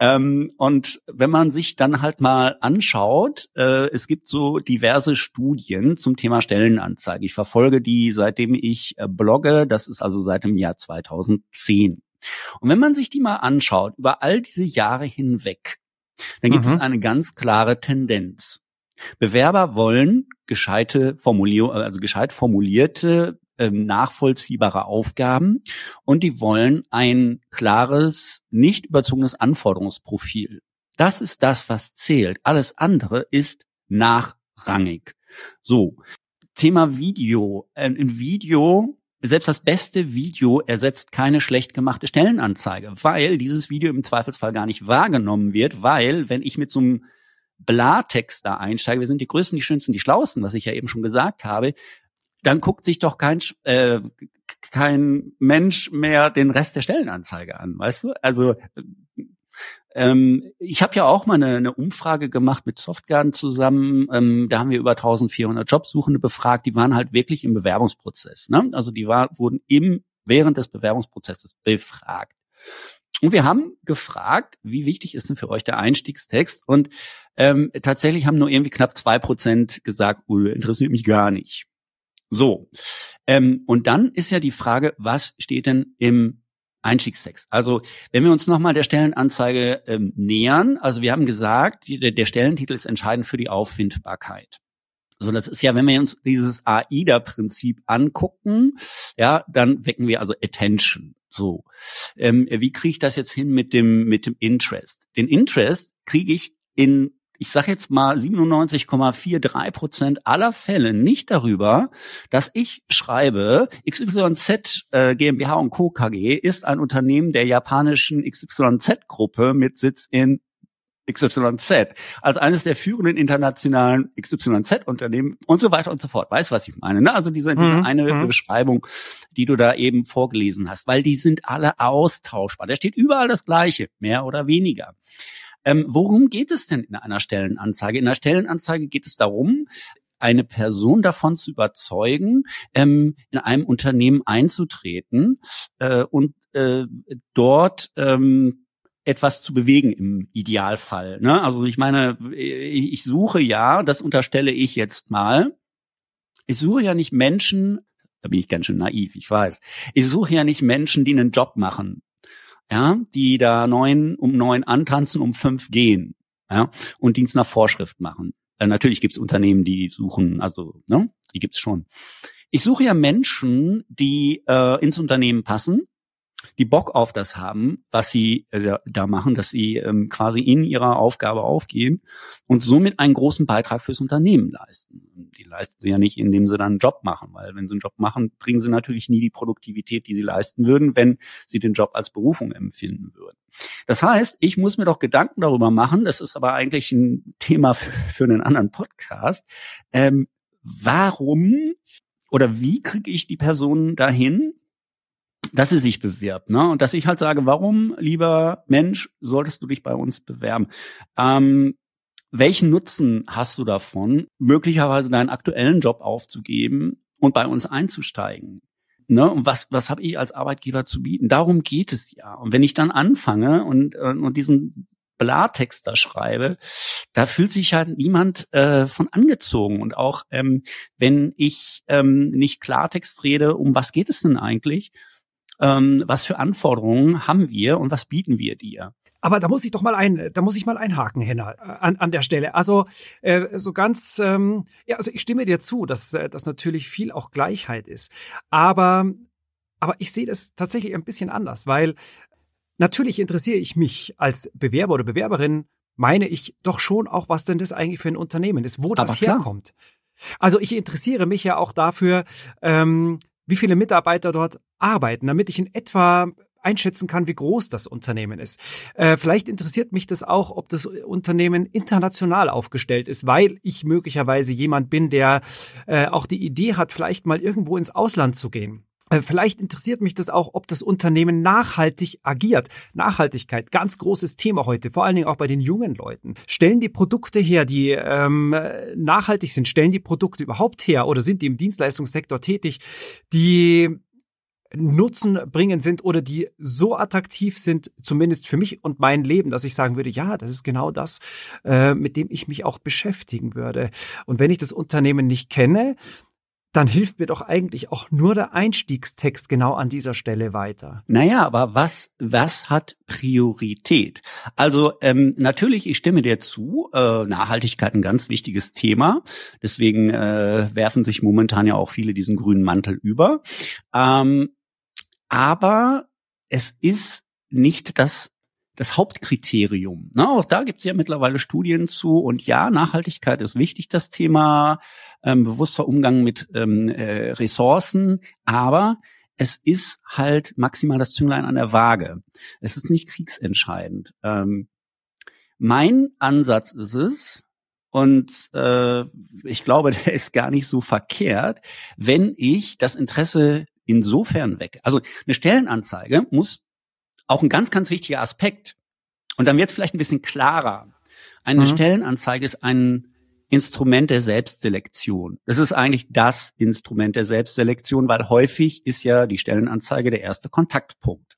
Ähm, und wenn man sich dann halt mal anschaut, äh, es gibt so diverse Studien zum Thema Stellenanzeige. Ich verfolge die, seitdem ich äh, blogge. Das ist also seit dem Jahr 2010. Und wenn man sich die mal anschaut, über all diese Jahre hinweg, dann gibt Mhm. es eine ganz klare Tendenz. Bewerber wollen gescheite Formulier also gescheit formulierte, ähm, nachvollziehbare Aufgaben und die wollen ein klares, nicht überzogenes Anforderungsprofil. Das ist das, was zählt. Alles andere ist nachrangig. So, Thema Video. Ein ein Video, selbst das beste Video ersetzt keine schlecht gemachte Stellenanzeige, weil dieses Video im Zweifelsfall gar nicht wahrgenommen wird, weil wenn ich mit so einem Blatext da einsteige, wir sind die Größten, die Schönsten, die Schlausten, was ich ja eben schon gesagt habe, dann guckt sich doch kein äh, kein Mensch mehr den Rest der Stellenanzeige an, weißt du? Also ähm, ich habe ja auch mal eine, eine Umfrage gemacht mit Softgarden zusammen. Ähm, da haben wir über 1400 Jobsuchende befragt. Die waren halt wirklich im Bewerbungsprozess. Ne? Also die war, wurden im während des Bewerbungsprozesses befragt. Und wir haben gefragt, wie wichtig ist denn für euch der Einstiegstext? Und ähm, tatsächlich haben nur irgendwie knapp zwei Prozent gesagt, oh, interessiert mich gar nicht. So. Ähm, und dann ist ja die Frage, was steht denn im Einstiegstext? Also, wenn wir uns nochmal der Stellenanzeige ähm, nähern, also wir haben gesagt, die, der, Stellentitel ist entscheidend für die Auffindbarkeit. So, das ist ja, wenn wir uns dieses AIDA-Prinzip angucken, ja, dann wecken wir also Attention. So, ähm, wie kriege ich das jetzt hin mit dem mit dem Interest? Den Interest kriege ich in ich sage jetzt mal 97,43 Prozent aller Fälle nicht darüber, dass ich schreibe, XYZ äh, GmbH und Co. KG ist ein Unternehmen der japanischen XYZ-Gruppe mit Sitz in XYZ als eines der führenden internationalen XYZ-Unternehmen und so weiter und so fort. Weißt du, was ich meine? Ne? Also diese, diese Mhm, eine mhm. Beschreibung, die du da eben vorgelesen hast, weil die sind alle austauschbar. Da steht überall das Gleiche, mehr oder weniger. Ähm, worum geht es denn in einer Stellenanzeige? In einer Stellenanzeige geht es darum, eine Person davon zu überzeugen, ähm, in einem Unternehmen einzutreten äh, und äh, dort ähm, etwas zu bewegen im Idealfall. Ne? Also ich meine, ich ich suche ja, das unterstelle ich jetzt mal, ich suche ja nicht Menschen, da bin ich ganz schön naiv, ich weiß. Ich suche ja nicht Menschen, die einen Job machen, ja, die da neun um neun antanzen, um fünf gehen, ja, und Dienst nach Vorschrift machen. Äh, natürlich gibt's Unternehmen, die suchen, also, ne, die gibt's schon. Ich suche ja Menschen, die äh, ins Unternehmen passen, die Bock auf das haben, was sie äh, da- machen, dass sie ähm, quasi in ihrer Aufgabe aufgehen und somit einen großen Beitrag fürs Unternehmen leisten. Die leisten sie ja nicht, indem sie dann einen Job machen, weil wenn sie einen Job machen, bringen sie natürlich nie die Produktivität, die sie leisten würden, wenn sie den Job als Berufung empfinden würden. Das heißt, ich muss mir doch Gedanken darüber machen, das ist aber eigentlich ein Thema für, für einen anderen Podcast, ähm, warum oder wie kriege ich die Person dahin, dass sie sich bewirbt, ne? Und dass ich halt sage, warum, lieber Mensch, solltest du dich bei uns bewerben? Ähm, welchen Nutzen hast du davon, möglicherweise deinen aktuellen Job aufzugeben und bei uns einzusteigen? Ne? Und was, was habe ich als Arbeitgeber zu bieten? Darum geht es ja. Und wenn ich dann anfange und, äh, und diesen Blatext da schreibe, da fühlt sich halt niemand äh, von angezogen. Und auch ähm, wenn ich ähm, nicht Klartext rede, um was geht es denn eigentlich? Ähm, was für Anforderungen haben wir und was bieten wir dir? Aber da muss ich doch mal ein, da muss ich mal einhaken, Henna, äh, an, an der Stelle. Also äh, so ganz, ähm, ja, also ich stimme dir zu, dass äh, dass natürlich viel auch Gleichheit ist. Aber aber ich sehe das tatsächlich ein bisschen anders, weil natürlich interessiere ich mich als Bewerber oder Bewerberin, meine ich doch schon auch, was denn das eigentlich für ein Unternehmen ist, wo das herkommt. Also ich interessiere mich ja auch dafür, ähm, wie viele Mitarbeiter dort arbeiten, damit ich in etwa einschätzen kann, wie groß das Unternehmen ist. Äh, vielleicht interessiert mich das auch, ob das Unternehmen international aufgestellt ist, weil ich möglicherweise jemand bin, der äh, auch die Idee hat, vielleicht mal irgendwo ins Ausland zu gehen. Äh, vielleicht interessiert mich das auch, ob das Unternehmen nachhaltig agiert. Nachhaltigkeit, ganz großes Thema heute, vor allen Dingen auch bei den jungen Leuten. Stellen die Produkte her, die ähm, nachhaltig sind, stellen die Produkte überhaupt her oder sind die im Dienstleistungssektor tätig, die Nutzen bringen sind oder die so attraktiv sind, zumindest für mich und mein Leben, dass ich sagen würde, ja, das ist genau das, äh, mit dem ich mich auch beschäftigen würde. Und wenn ich das Unternehmen nicht kenne, dann hilft mir doch eigentlich auch nur der Einstiegstext genau an dieser Stelle weiter. Naja, aber was, was hat Priorität? Also ähm, natürlich, ich stimme dir zu, äh, Nachhaltigkeit ein ganz wichtiges Thema. Deswegen äh, werfen sich momentan ja auch viele diesen grünen Mantel über. Ähm, aber es ist nicht das das Hauptkriterium. Ne? Auch da gibt's ja mittlerweile Studien zu. Und ja, Nachhaltigkeit ist wichtig, das Thema, ähm, bewusster Umgang mit ähm, äh, Ressourcen. Aber es ist halt maximal das Zünglein an der Waage. Es ist nicht kriegsentscheidend. Ähm, mein Ansatz ist es, und äh, ich glaube, der ist gar nicht so verkehrt, wenn ich das Interesse insofern weg. Also eine Stellenanzeige muss auch ein ganz, ganz wichtiger Aspekt. Und dann wird es vielleicht ein bisschen klarer. Eine mhm. Stellenanzeige ist ein Instrument der Selbstselektion. Das ist eigentlich das Instrument der Selbstselektion, weil häufig ist ja die Stellenanzeige der erste Kontaktpunkt.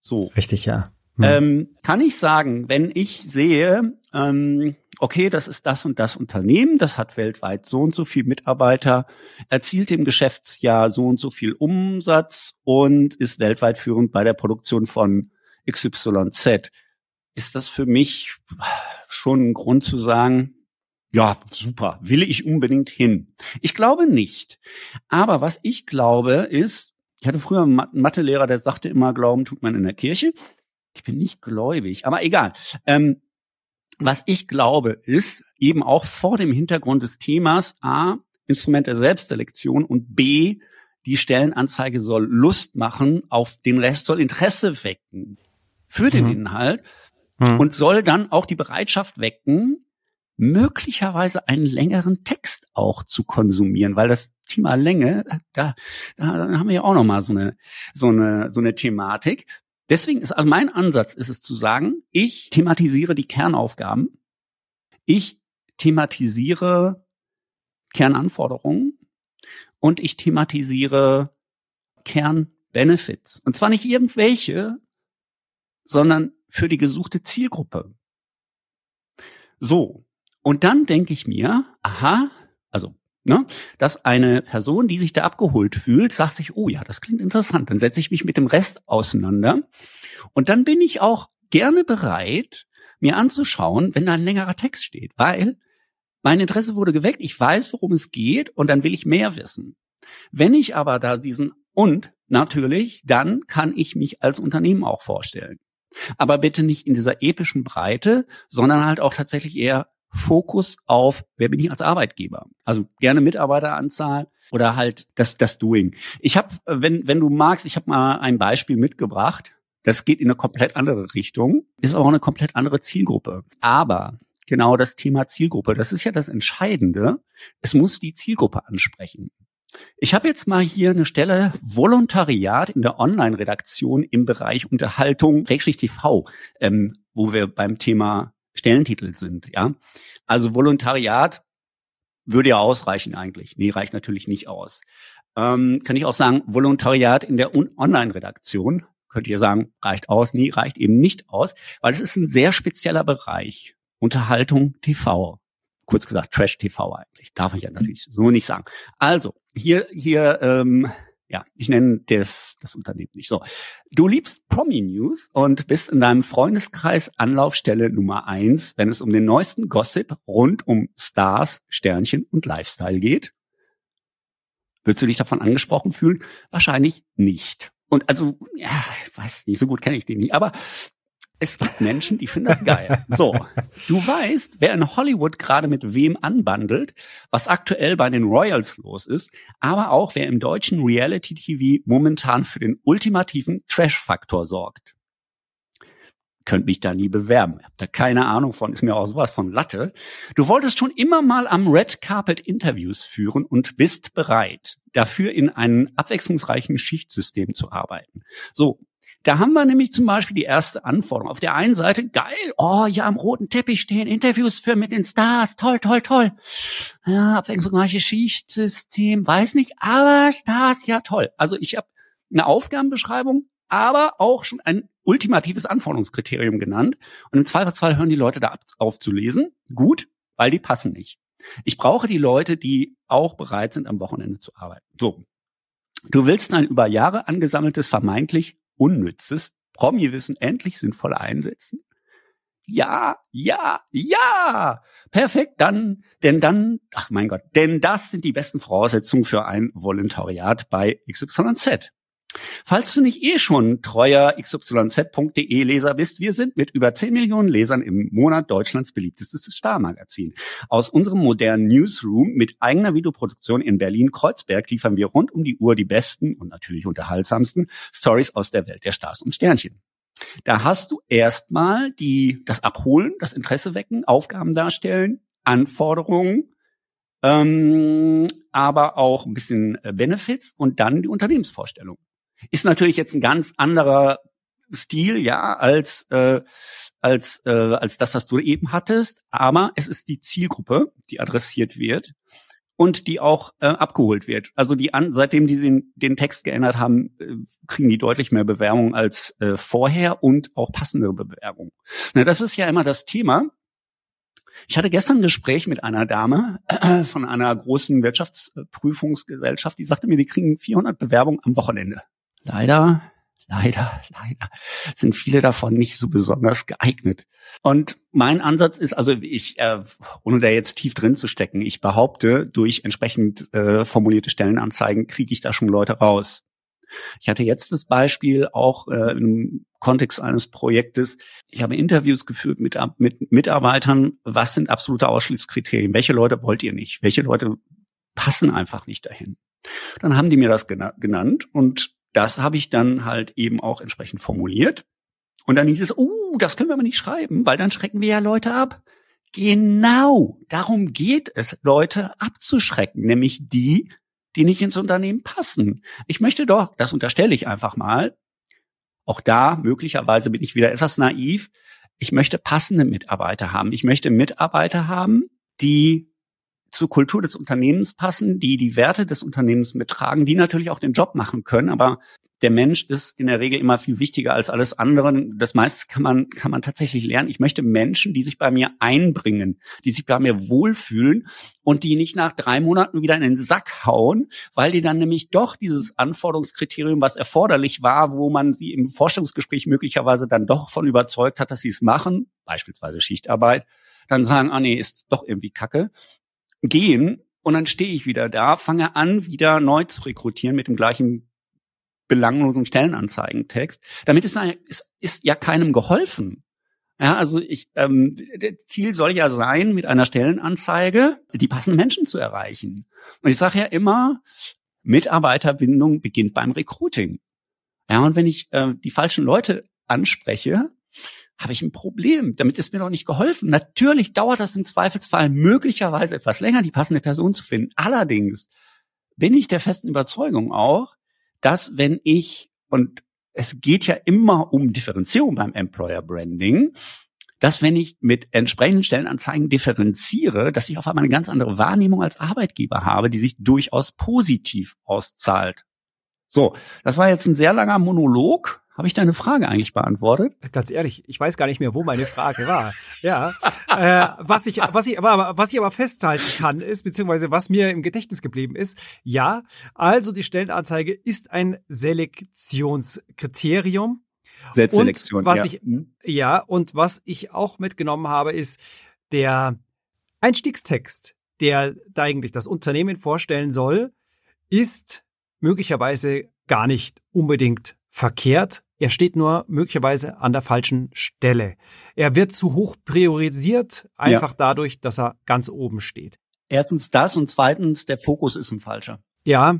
So. Richtig, ja. Mhm. Ähm, kann ich sagen, wenn ich sehe, ähm, okay, das ist das und das Unternehmen, das hat weltweit so und so viel Mitarbeiter, erzielt im Geschäftsjahr so und so viel Umsatz und ist weltweit führend bei der Produktion von XYZ. Ist das für mich schon ein Grund zu sagen, ja, super, will ich unbedingt hin? Ich glaube nicht. Aber was ich glaube ist, ich hatte früher einen Mathelehrer, der sagte immer, Glauben tut man in der Kirche. Ich bin nicht gläubig, aber egal. Ähm, was ich glaube, ist eben auch vor dem Hintergrund des Themas A, Instrument der Selbstselektion und B, die Stellenanzeige soll Lust machen, auf den Rest soll Interesse wecken für den mhm. Inhalt mhm. und soll dann auch die Bereitschaft wecken, möglicherweise einen längeren Text auch zu konsumieren, weil das Thema Länge, da, da haben wir ja auch noch mal so eine so eine so eine Thematik. Deswegen ist also mein Ansatz ist es zu sagen, ich thematisiere die Kernaufgaben, ich thematisiere Kernanforderungen und ich thematisiere Kernbenefits. Und zwar nicht irgendwelche, sondern für die gesuchte Zielgruppe. So. Und dann denke ich mir, aha, also Ne? Dass eine Person, die sich da abgeholt fühlt, sagt sich, oh ja, das klingt interessant, dann setze ich mich mit dem Rest auseinander. Und dann bin ich auch gerne bereit, mir anzuschauen, wenn da ein längerer Text steht, weil mein Interesse wurde geweckt, ich weiß, worum es geht und dann will ich mehr wissen. Wenn ich aber da diesen und natürlich, dann kann ich mich als Unternehmen auch vorstellen. Aber bitte nicht in dieser epischen Breite, sondern halt auch tatsächlich eher Fokus auf, wer bin ich als Arbeitgeber? Also gerne Mitarbeiteranzahl oder halt das, das Doing. Ich habe, wenn, wenn du magst, ich habe mal ein Beispiel mitgebracht. Das geht in eine komplett andere Richtung, ist auch eine komplett andere Zielgruppe. Aber genau das Thema Zielgruppe, das ist ja das Entscheidende. Es muss die Zielgruppe ansprechen. Ich habe jetzt mal hier eine Stelle Volontariat in der Online-Redaktion im Bereich Unterhaltung, TV, ähm, wo wir beim Thema Stellentitel sind, ja. Also Volontariat würde ja ausreichen eigentlich. Nee, reicht natürlich nicht aus. Ähm, kann ich auch sagen, Volontariat in der Online-Redaktion. Könnt ihr sagen, reicht aus? Nee, reicht eben nicht aus, weil es ist ein sehr spezieller Bereich. Unterhaltung TV. Kurz gesagt, Trash TV eigentlich. Darf ich ja natürlich so nicht sagen. Also, hier, hier ähm, ja, ich nenne das, das Unternehmen nicht so. Du liebst Promi News und bist in deinem Freundeskreis Anlaufstelle Nummer eins, wenn es um den neuesten Gossip rund um Stars, Sternchen und Lifestyle geht. Würdest du dich davon angesprochen fühlen? Wahrscheinlich nicht. Und also, ja, ich weiß nicht, so gut kenne ich den nicht, aber Es gibt Menschen, die finden das geil. So, du weißt, wer in Hollywood gerade mit wem anbandelt, was aktuell bei den Royals los ist, aber auch wer im deutschen Reality TV momentan für den ultimativen Trash-Faktor sorgt. Könnt mich da nie bewerben. Habt da keine Ahnung von, ist mir auch sowas von Latte. Du wolltest schon immer mal am Red Carpet Interviews führen und bist bereit, dafür in einem abwechslungsreichen Schichtsystem zu arbeiten. So, da haben wir nämlich zum Beispiel die erste Anforderung. Auf der einen Seite, geil, oh ja, am roten Teppich stehen, Interviews für mit den Stars, toll, toll, toll. Ja, abwechslungsreiches Schichtsystem, weiß nicht, aber Stars, ja toll. Also ich habe eine Aufgabenbeschreibung, aber auch schon ein ultimatives Anforderungskriterium genannt. Und im Zweifelsfall hören die Leute da auf zu lesen. Gut, weil die passen nicht. Ich brauche die Leute, die auch bereit sind, am Wochenende zu arbeiten. So. Du willst ein über Jahre angesammeltes, vermeintlich unnützes Promi-Wissen endlich sinnvoll einsetzen? Ja, ja, ja. Perfekt, dann, denn dann, ach mein Gott, denn das sind die besten Voraussetzungen für ein Volontariat bei XYZ. Falls du nicht eh schon treuer xyz.de Leser bist, wir sind mit über 10 Millionen Lesern im Monat Deutschlands beliebtestes Starmagazin. Aus unserem modernen Newsroom mit eigener Videoproduktion in Berlin-Kreuzberg liefern wir rund um die Uhr die besten und natürlich unterhaltsamsten Stories aus der Welt der Stars und Sternchen. Da hast du erstmal die, das Abholen, das Interesse wecken, Aufgaben darstellen, Anforderungen, ähm, aber auch ein bisschen äh, Benefits und dann die Unternehmensvorstellung. Ist natürlich jetzt ein ganz anderer Stil, ja, als äh, als äh, als das, was du eben hattest. Aber es ist die Zielgruppe, die adressiert wird und die auch äh, abgeholt wird. Also die an, seitdem die den, den Text geändert haben, äh, kriegen die deutlich mehr Bewerbung als äh, vorher und auch passende Bewerbung. Na, das ist ja immer das Thema. Ich hatte gestern ein Gespräch mit einer Dame äh, von einer großen Wirtschaftsprüfungsgesellschaft, die sagte mir, die kriegen 400 Bewerbungen am Wochenende leider, leider, leider sind viele davon nicht so besonders geeignet. Und mein Ansatz ist, also ich, äh, ohne da jetzt tief drin zu stecken, ich behaupte, durch entsprechend äh, formulierte Stellenanzeigen kriege ich da schon Leute raus. Ich hatte jetzt das Beispiel auch äh, im Kontext eines Projektes. Ich habe Interviews geführt mit, mit Mitarbeitern. Was sind absolute Ausschlusskriterien? Welche Leute wollt ihr nicht? Welche Leute passen einfach nicht dahin? Dann haben die mir das genannt und das habe ich dann halt eben auch entsprechend formuliert. Und dann hieß es, uh, das können wir aber nicht schreiben, weil dann schrecken wir ja Leute ab. Genau, darum geht es, Leute abzuschrecken, nämlich die, die nicht ins Unternehmen passen. Ich möchte doch, das unterstelle ich einfach mal, auch da möglicherweise bin ich wieder etwas naiv, ich möchte passende Mitarbeiter haben. Ich möchte Mitarbeiter haben, die zur Kultur des Unternehmens passen, die die Werte des Unternehmens mittragen, die natürlich auch den Job machen können, aber der Mensch ist in der Regel immer viel wichtiger als alles andere. Das meiste kann man, kann man tatsächlich lernen. Ich möchte Menschen, die sich bei mir einbringen, die sich bei mir wohlfühlen und die nicht nach drei Monaten wieder in den Sack hauen, weil die dann nämlich doch dieses Anforderungskriterium, was erforderlich war, wo man sie im Vorstellungsgespräch möglicherweise dann doch von überzeugt hat, dass sie es machen, beispielsweise Schichtarbeit, dann sagen, ah nee, ist doch irgendwie Kacke gehen und dann stehe ich wieder da, fange an, wieder neu zu rekrutieren mit dem gleichen belanglosen Stellenanzeigentext. Damit ist, ist, ist ja keinem geholfen. Ja, also ich, ähm, Ziel soll ja sein, mit einer Stellenanzeige die passenden Menschen zu erreichen. Und ich sage ja immer, Mitarbeiterbindung beginnt beim Recruiting. Ja, und wenn ich äh, die falschen Leute anspreche, habe ich ein Problem. Damit ist mir noch nicht geholfen. Natürlich dauert das im Zweifelsfall möglicherweise etwas länger, die passende Person zu finden. Allerdings bin ich der festen Überzeugung auch, dass wenn ich, und es geht ja immer um Differenzierung beim Employer Branding, dass wenn ich mit entsprechenden Stellenanzeigen differenziere, dass ich auf einmal eine ganz andere Wahrnehmung als Arbeitgeber habe, die sich durchaus positiv auszahlt. So, das war jetzt ein sehr langer Monolog. Habe ich deine Frage eigentlich beantwortet? Ganz ehrlich, ich weiß gar nicht mehr, wo meine Frage war. Ja, äh, was ich, was ich, aber, was ich aber festhalten kann, ist beziehungsweise was mir im Gedächtnis geblieben ist, ja, also die Stellenanzeige ist ein Selektionskriterium. Selbstselektion. Und was ja. ich, hm? ja, und was ich auch mitgenommen habe, ist der Einstiegstext, der da eigentlich das Unternehmen vorstellen soll, ist möglicherweise gar nicht unbedingt verkehrt, Er steht nur möglicherweise an der falschen Stelle. Er wird zu hoch priorisiert, einfach ja. dadurch, dass er ganz oben steht. Erstens das und zweitens, der Fokus ist ein falscher. Ja.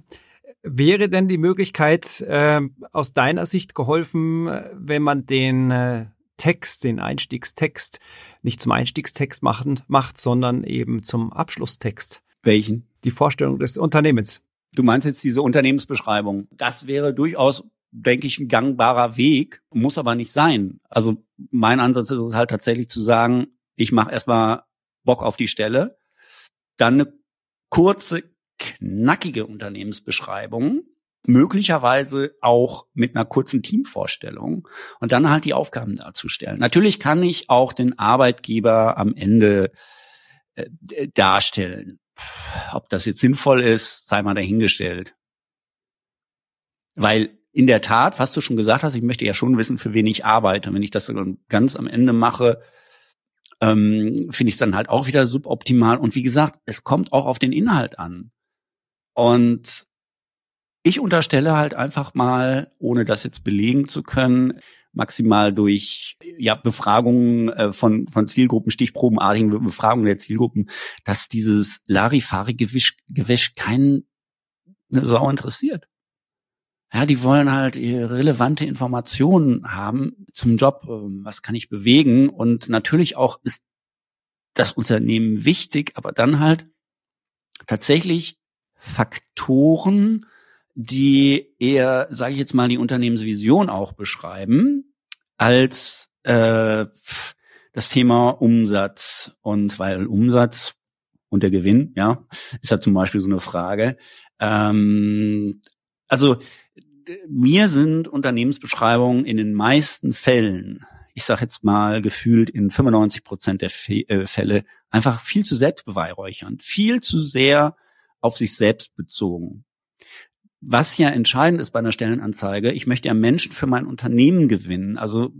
Wäre denn die Möglichkeit äh, aus deiner Sicht geholfen, wenn man den äh, Text, den Einstiegstext, nicht zum Einstiegstext machen, macht, sondern eben zum Abschlusstext? Welchen? Die Vorstellung des Unternehmens. Du meinst jetzt diese Unternehmensbeschreibung. Das wäre durchaus denke ich, ein gangbarer Weg, muss aber nicht sein. Also mein Ansatz ist es halt tatsächlich zu sagen, ich mache erstmal Bock auf die Stelle, dann eine kurze, knackige Unternehmensbeschreibung, möglicherweise auch mit einer kurzen Teamvorstellung und dann halt die Aufgaben darzustellen. Natürlich kann ich auch den Arbeitgeber am Ende äh, darstellen. Ob das jetzt sinnvoll ist, sei mal dahingestellt. Weil in der Tat, was du schon gesagt hast, ich möchte ja schon wissen, für wen ich arbeite. wenn ich das ganz am Ende mache, ähm, finde ich es dann halt auch wieder suboptimal. Und wie gesagt, es kommt auch auf den Inhalt an. Und ich unterstelle halt einfach mal, ohne das jetzt belegen zu können, maximal durch ja, Befragungen äh, von, von Zielgruppen, stichprobenartigen Befragungen der Zielgruppen, dass dieses Larifari-Gewäsch keinen eine Sau interessiert. Ja, die wollen halt relevante Informationen haben zum Job. Ähm, was kann ich bewegen? Und natürlich auch ist das Unternehmen wichtig, aber dann halt tatsächlich Faktoren, die eher, sage ich jetzt mal, die Unternehmensvision auch beschreiben, als äh, das Thema Umsatz. Und weil Umsatz und der Gewinn, ja, ist ja zum Beispiel so eine Frage. Ähm, also mir sind Unternehmensbeschreibungen in den meisten Fällen, ich sage jetzt mal gefühlt in 95 Prozent der äh, Fälle, einfach viel zu selbstbeweihräuchernd, viel zu sehr auf sich selbst bezogen. Was ja entscheidend ist bei einer Stellenanzeige, ich möchte ja Menschen für mein Unternehmen gewinnen. Also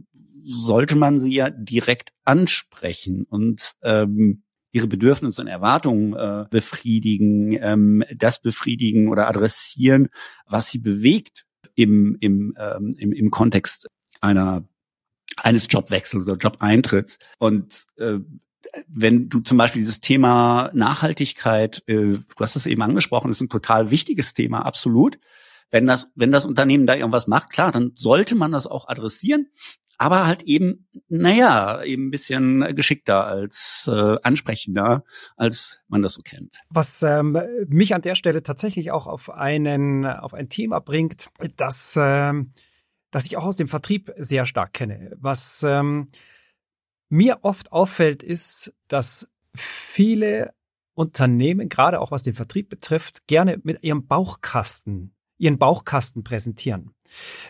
sollte man sie ja direkt ansprechen und ähm, ihre Bedürfnisse und Erwartungen äh, befriedigen, ähm, das befriedigen oder adressieren, was sie bewegt im, im, ähm, im, im Kontext einer eines Jobwechsels oder Jobeintritts. Und äh, wenn du zum Beispiel dieses Thema Nachhaltigkeit, äh, du hast es eben angesprochen, ist ein total wichtiges Thema, absolut. Wenn das, wenn das Unternehmen da irgendwas macht, klar, dann sollte man das auch adressieren aber halt eben, naja, eben ein bisschen geschickter als äh, ansprechender, als man das so kennt. Was ähm, mich an der Stelle tatsächlich auch auf einen, auf ein Thema bringt, das, ähm, das ich auch aus dem Vertrieb sehr stark kenne. Was ähm, mir oft auffällt, ist, dass viele Unternehmen, gerade auch was den Vertrieb betrifft, gerne mit ihrem Bauchkasten, ihren Bauchkasten präsentieren.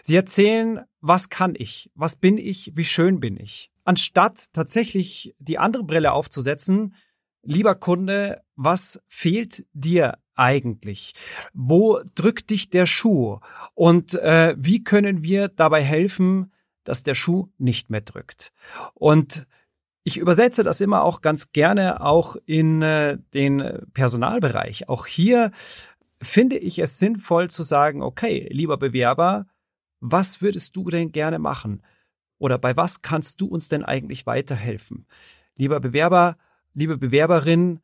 Sie erzählen, was kann ich, was bin ich, wie schön bin ich. Anstatt tatsächlich die andere Brille aufzusetzen, lieber Kunde, was fehlt dir eigentlich? Wo drückt dich der Schuh? Und äh, wie können wir dabei helfen, dass der Schuh nicht mehr drückt? Und ich übersetze das immer auch ganz gerne auch in äh, den Personalbereich. Auch hier finde ich es sinnvoll zu sagen, okay, lieber Bewerber, was würdest du denn gerne machen? Oder bei was kannst du uns denn eigentlich weiterhelfen? Lieber Bewerber, liebe Bewerberin,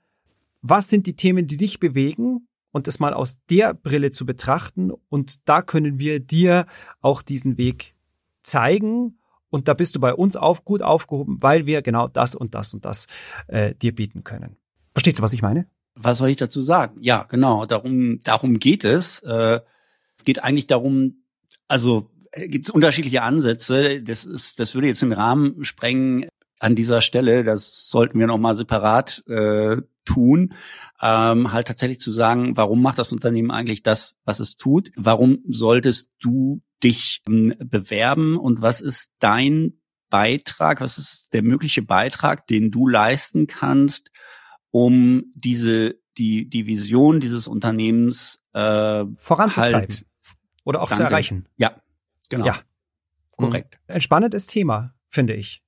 was sind die Themen, die dich bewegen? Und es mal aus der Brille zu betrachten. Und da können wir dir auch diesen Weg zeigen. Und da bist du bei uns auch gut aufgehoben, weil wir genau das und das und das äh, dir bieten können. Verstehst du, was ich meine? Was soll ich dazu sagen? Ja, genau. Darum, darum geht es. Äh, es geht eigentlich darum, also äh, gibt es unterschiedliche Ansätze. Das ist, das würde jetzt den Rahmen sprengen an dieser Stelle. Das sollten wir noch mal separat äh, tun. Ähm, halt tatsächlich zu sagen, warum macht das Unternehmen eigentlich das, was es tut? Warum solltest du dich ähm, bewerben und was ist dein Beitrag? Was ist der mögliche Beitrag, den du leisten kannst, um diese die die Vision dieses Unternehmens äh, voranzutreiben? Halt oder auch Danke. zu erreichen. Ja, genau. Ja. Korrekt. Ein spannendes Thema, finde ich.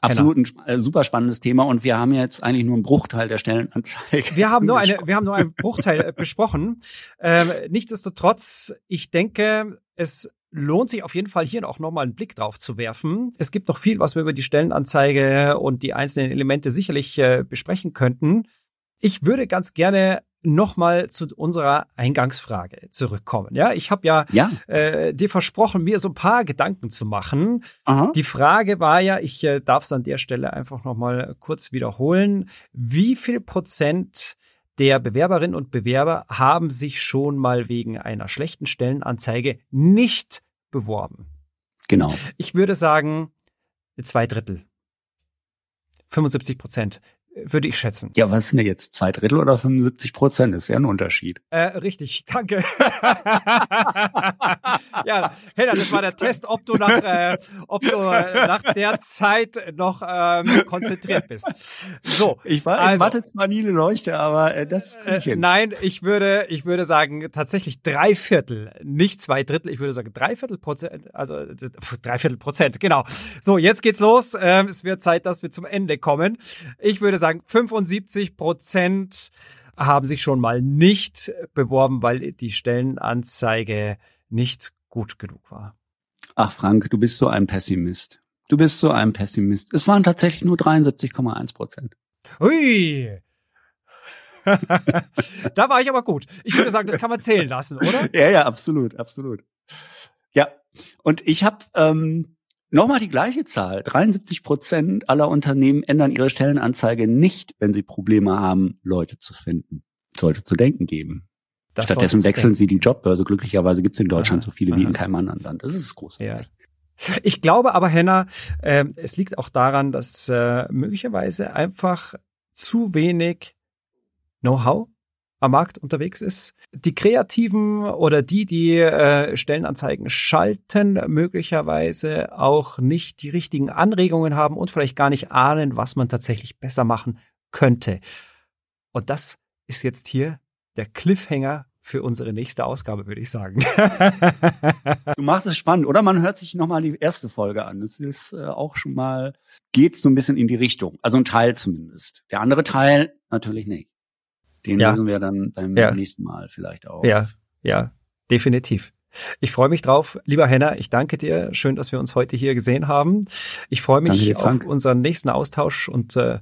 Absolut ein äh, super spannendes Thema und wir haben jetzt eigentlich nur einen Bruchteil der Stellenanzeige. Wir haben nur eine, wir haben nur einen Bruchteil äh, besprochen. Ähm, nichtsdestotrotz, ich denke, es lohnt sich auf jeden Fall hier auch nochmal einen Blick drauf zu werfen. Es gibt noch viel, was wir über die Stellenanzeige und die einzelnen Elemente sicherlich äh, besprechen könnten. Ich würde ganz gerne nochmal zu unserer Eingangsfrage zurückkommen. Ja, ich habe ja, ja. Äh, dir versprochen, mir so ein paar Gedanken zu machen. Aha. Die Frage war ja, ich äh, darf es an der Stelle einfach nochmal kurz wiederholen. Wie viel Prozent der Bewerberinnen und Bewerber haben sich schon mal wegen einer schlechten Stellenanzeige nicht beworben? Genau. Ich würde sagen, zwei Drittel. 75 Prozent würde ich schätzen. Ja, was sind denn jetzt? Zwei Drittel oder 75 Prozent? Ist ja ein Unterschied. Äh, richtig, danke. ja, Henna, das war der Test, ob du nach, äh, ob du nach der Zeit noch ähm, konzentriert bist. So, ich war also, Mathe zwar nie eine Leuchte, aber äh, das äh, Nein, ich würde, ich würde sagen tatsächlich drei Viertel, nicht zwei Drittel. Ich würde sagen drei Viertel Prozent, also drei Viertel Prozent, genau. So, jetzt geht's los. Ähm, es wird Zeit, dass wir zum Ende kommen. Ich würde sagen, 75 Prozent haben sich schon mal nicht beworben, weil die Stellenanzeige nicht gut genug war. Ach Frank, du bist so ein Pessimist. Du bist so ein Pessimist. Es waren tatsächlich nur 73,1 Prozent. Hui. da war ich aber gut. Ich würde sagen, das kann man zählen lassen, oder? Ja, ja, absolut, absolut. Ja, und ich habe ähm, Nochmal die gleiche Zahl. 73 Prozent aller Unternehmen ändern ihre Stellenanzeige nicht, wenn sie Probleme haben, Leute zu finden. Sollte zu denken geben. Das Stattdessen wechseln sie die Jobbörse. Glücklicherweise gibt es in Deutschland aha, so viele aha. wie in keinem anderen Land. Das ist großartig. Ja. Ich glaube aber, Henna, äh, es liegt auch daran, dass äh, möglicherweise einfach zu wenig Know-how am Markt unterwegs ist. Die Kreativen oder die, die äh, Stellenanzeigen schalten, möglicherweise auch nicht die richtigen Anregungen haben und vielleicht gar nicht ahnen, was man tatsächlich besser machen könnte. Und das ist jetzt hier der Cliffhanger für unsere nächste Ausgabe, würde ich sagen. du machst es spannend, oder? Man hört sich nochmal die erste Folge an. Es ist äh, auch schon mal, geht so ein bisschen in die Richtung. Also ein Teil zumindest. Der andere Teil natürlich nicht. Den ja. lösen wir dann beim ja. nächsten Mal vielleicht auch. Ja, ja, definitiv. Ich freue mich drauf, lieber Henner. Ich danke dir. Schön, dass wir uns heute hier gesehen haben. Ich freue mich dir, auf unseren nächsten Austausch und äh,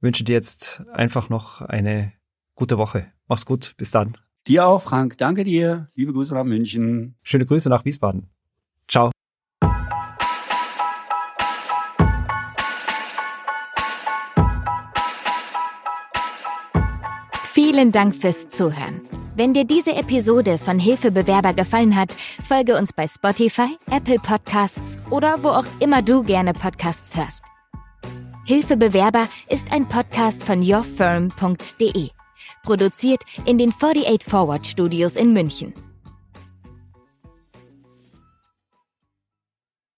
wünsche dir jetzt einfach noch eine gute Woche. Mach's gut. Bis dann. Dir auch, Frank. Danke dir. Liebe Grüße nach München. Schöne Grüße nach Wiesbaden. Ciao. Vielen Dank fürs Zuhören. Wenn dir diese Episode von Hilfebewerber gefallen hat, folge uns bei Spotify, Apple Podcasts oder wo auch immer du gerne Podcasts hörst. Hilfebewerber ist ein Podcast von yourfirm.de, produziert in den 48 Forward Studios in München.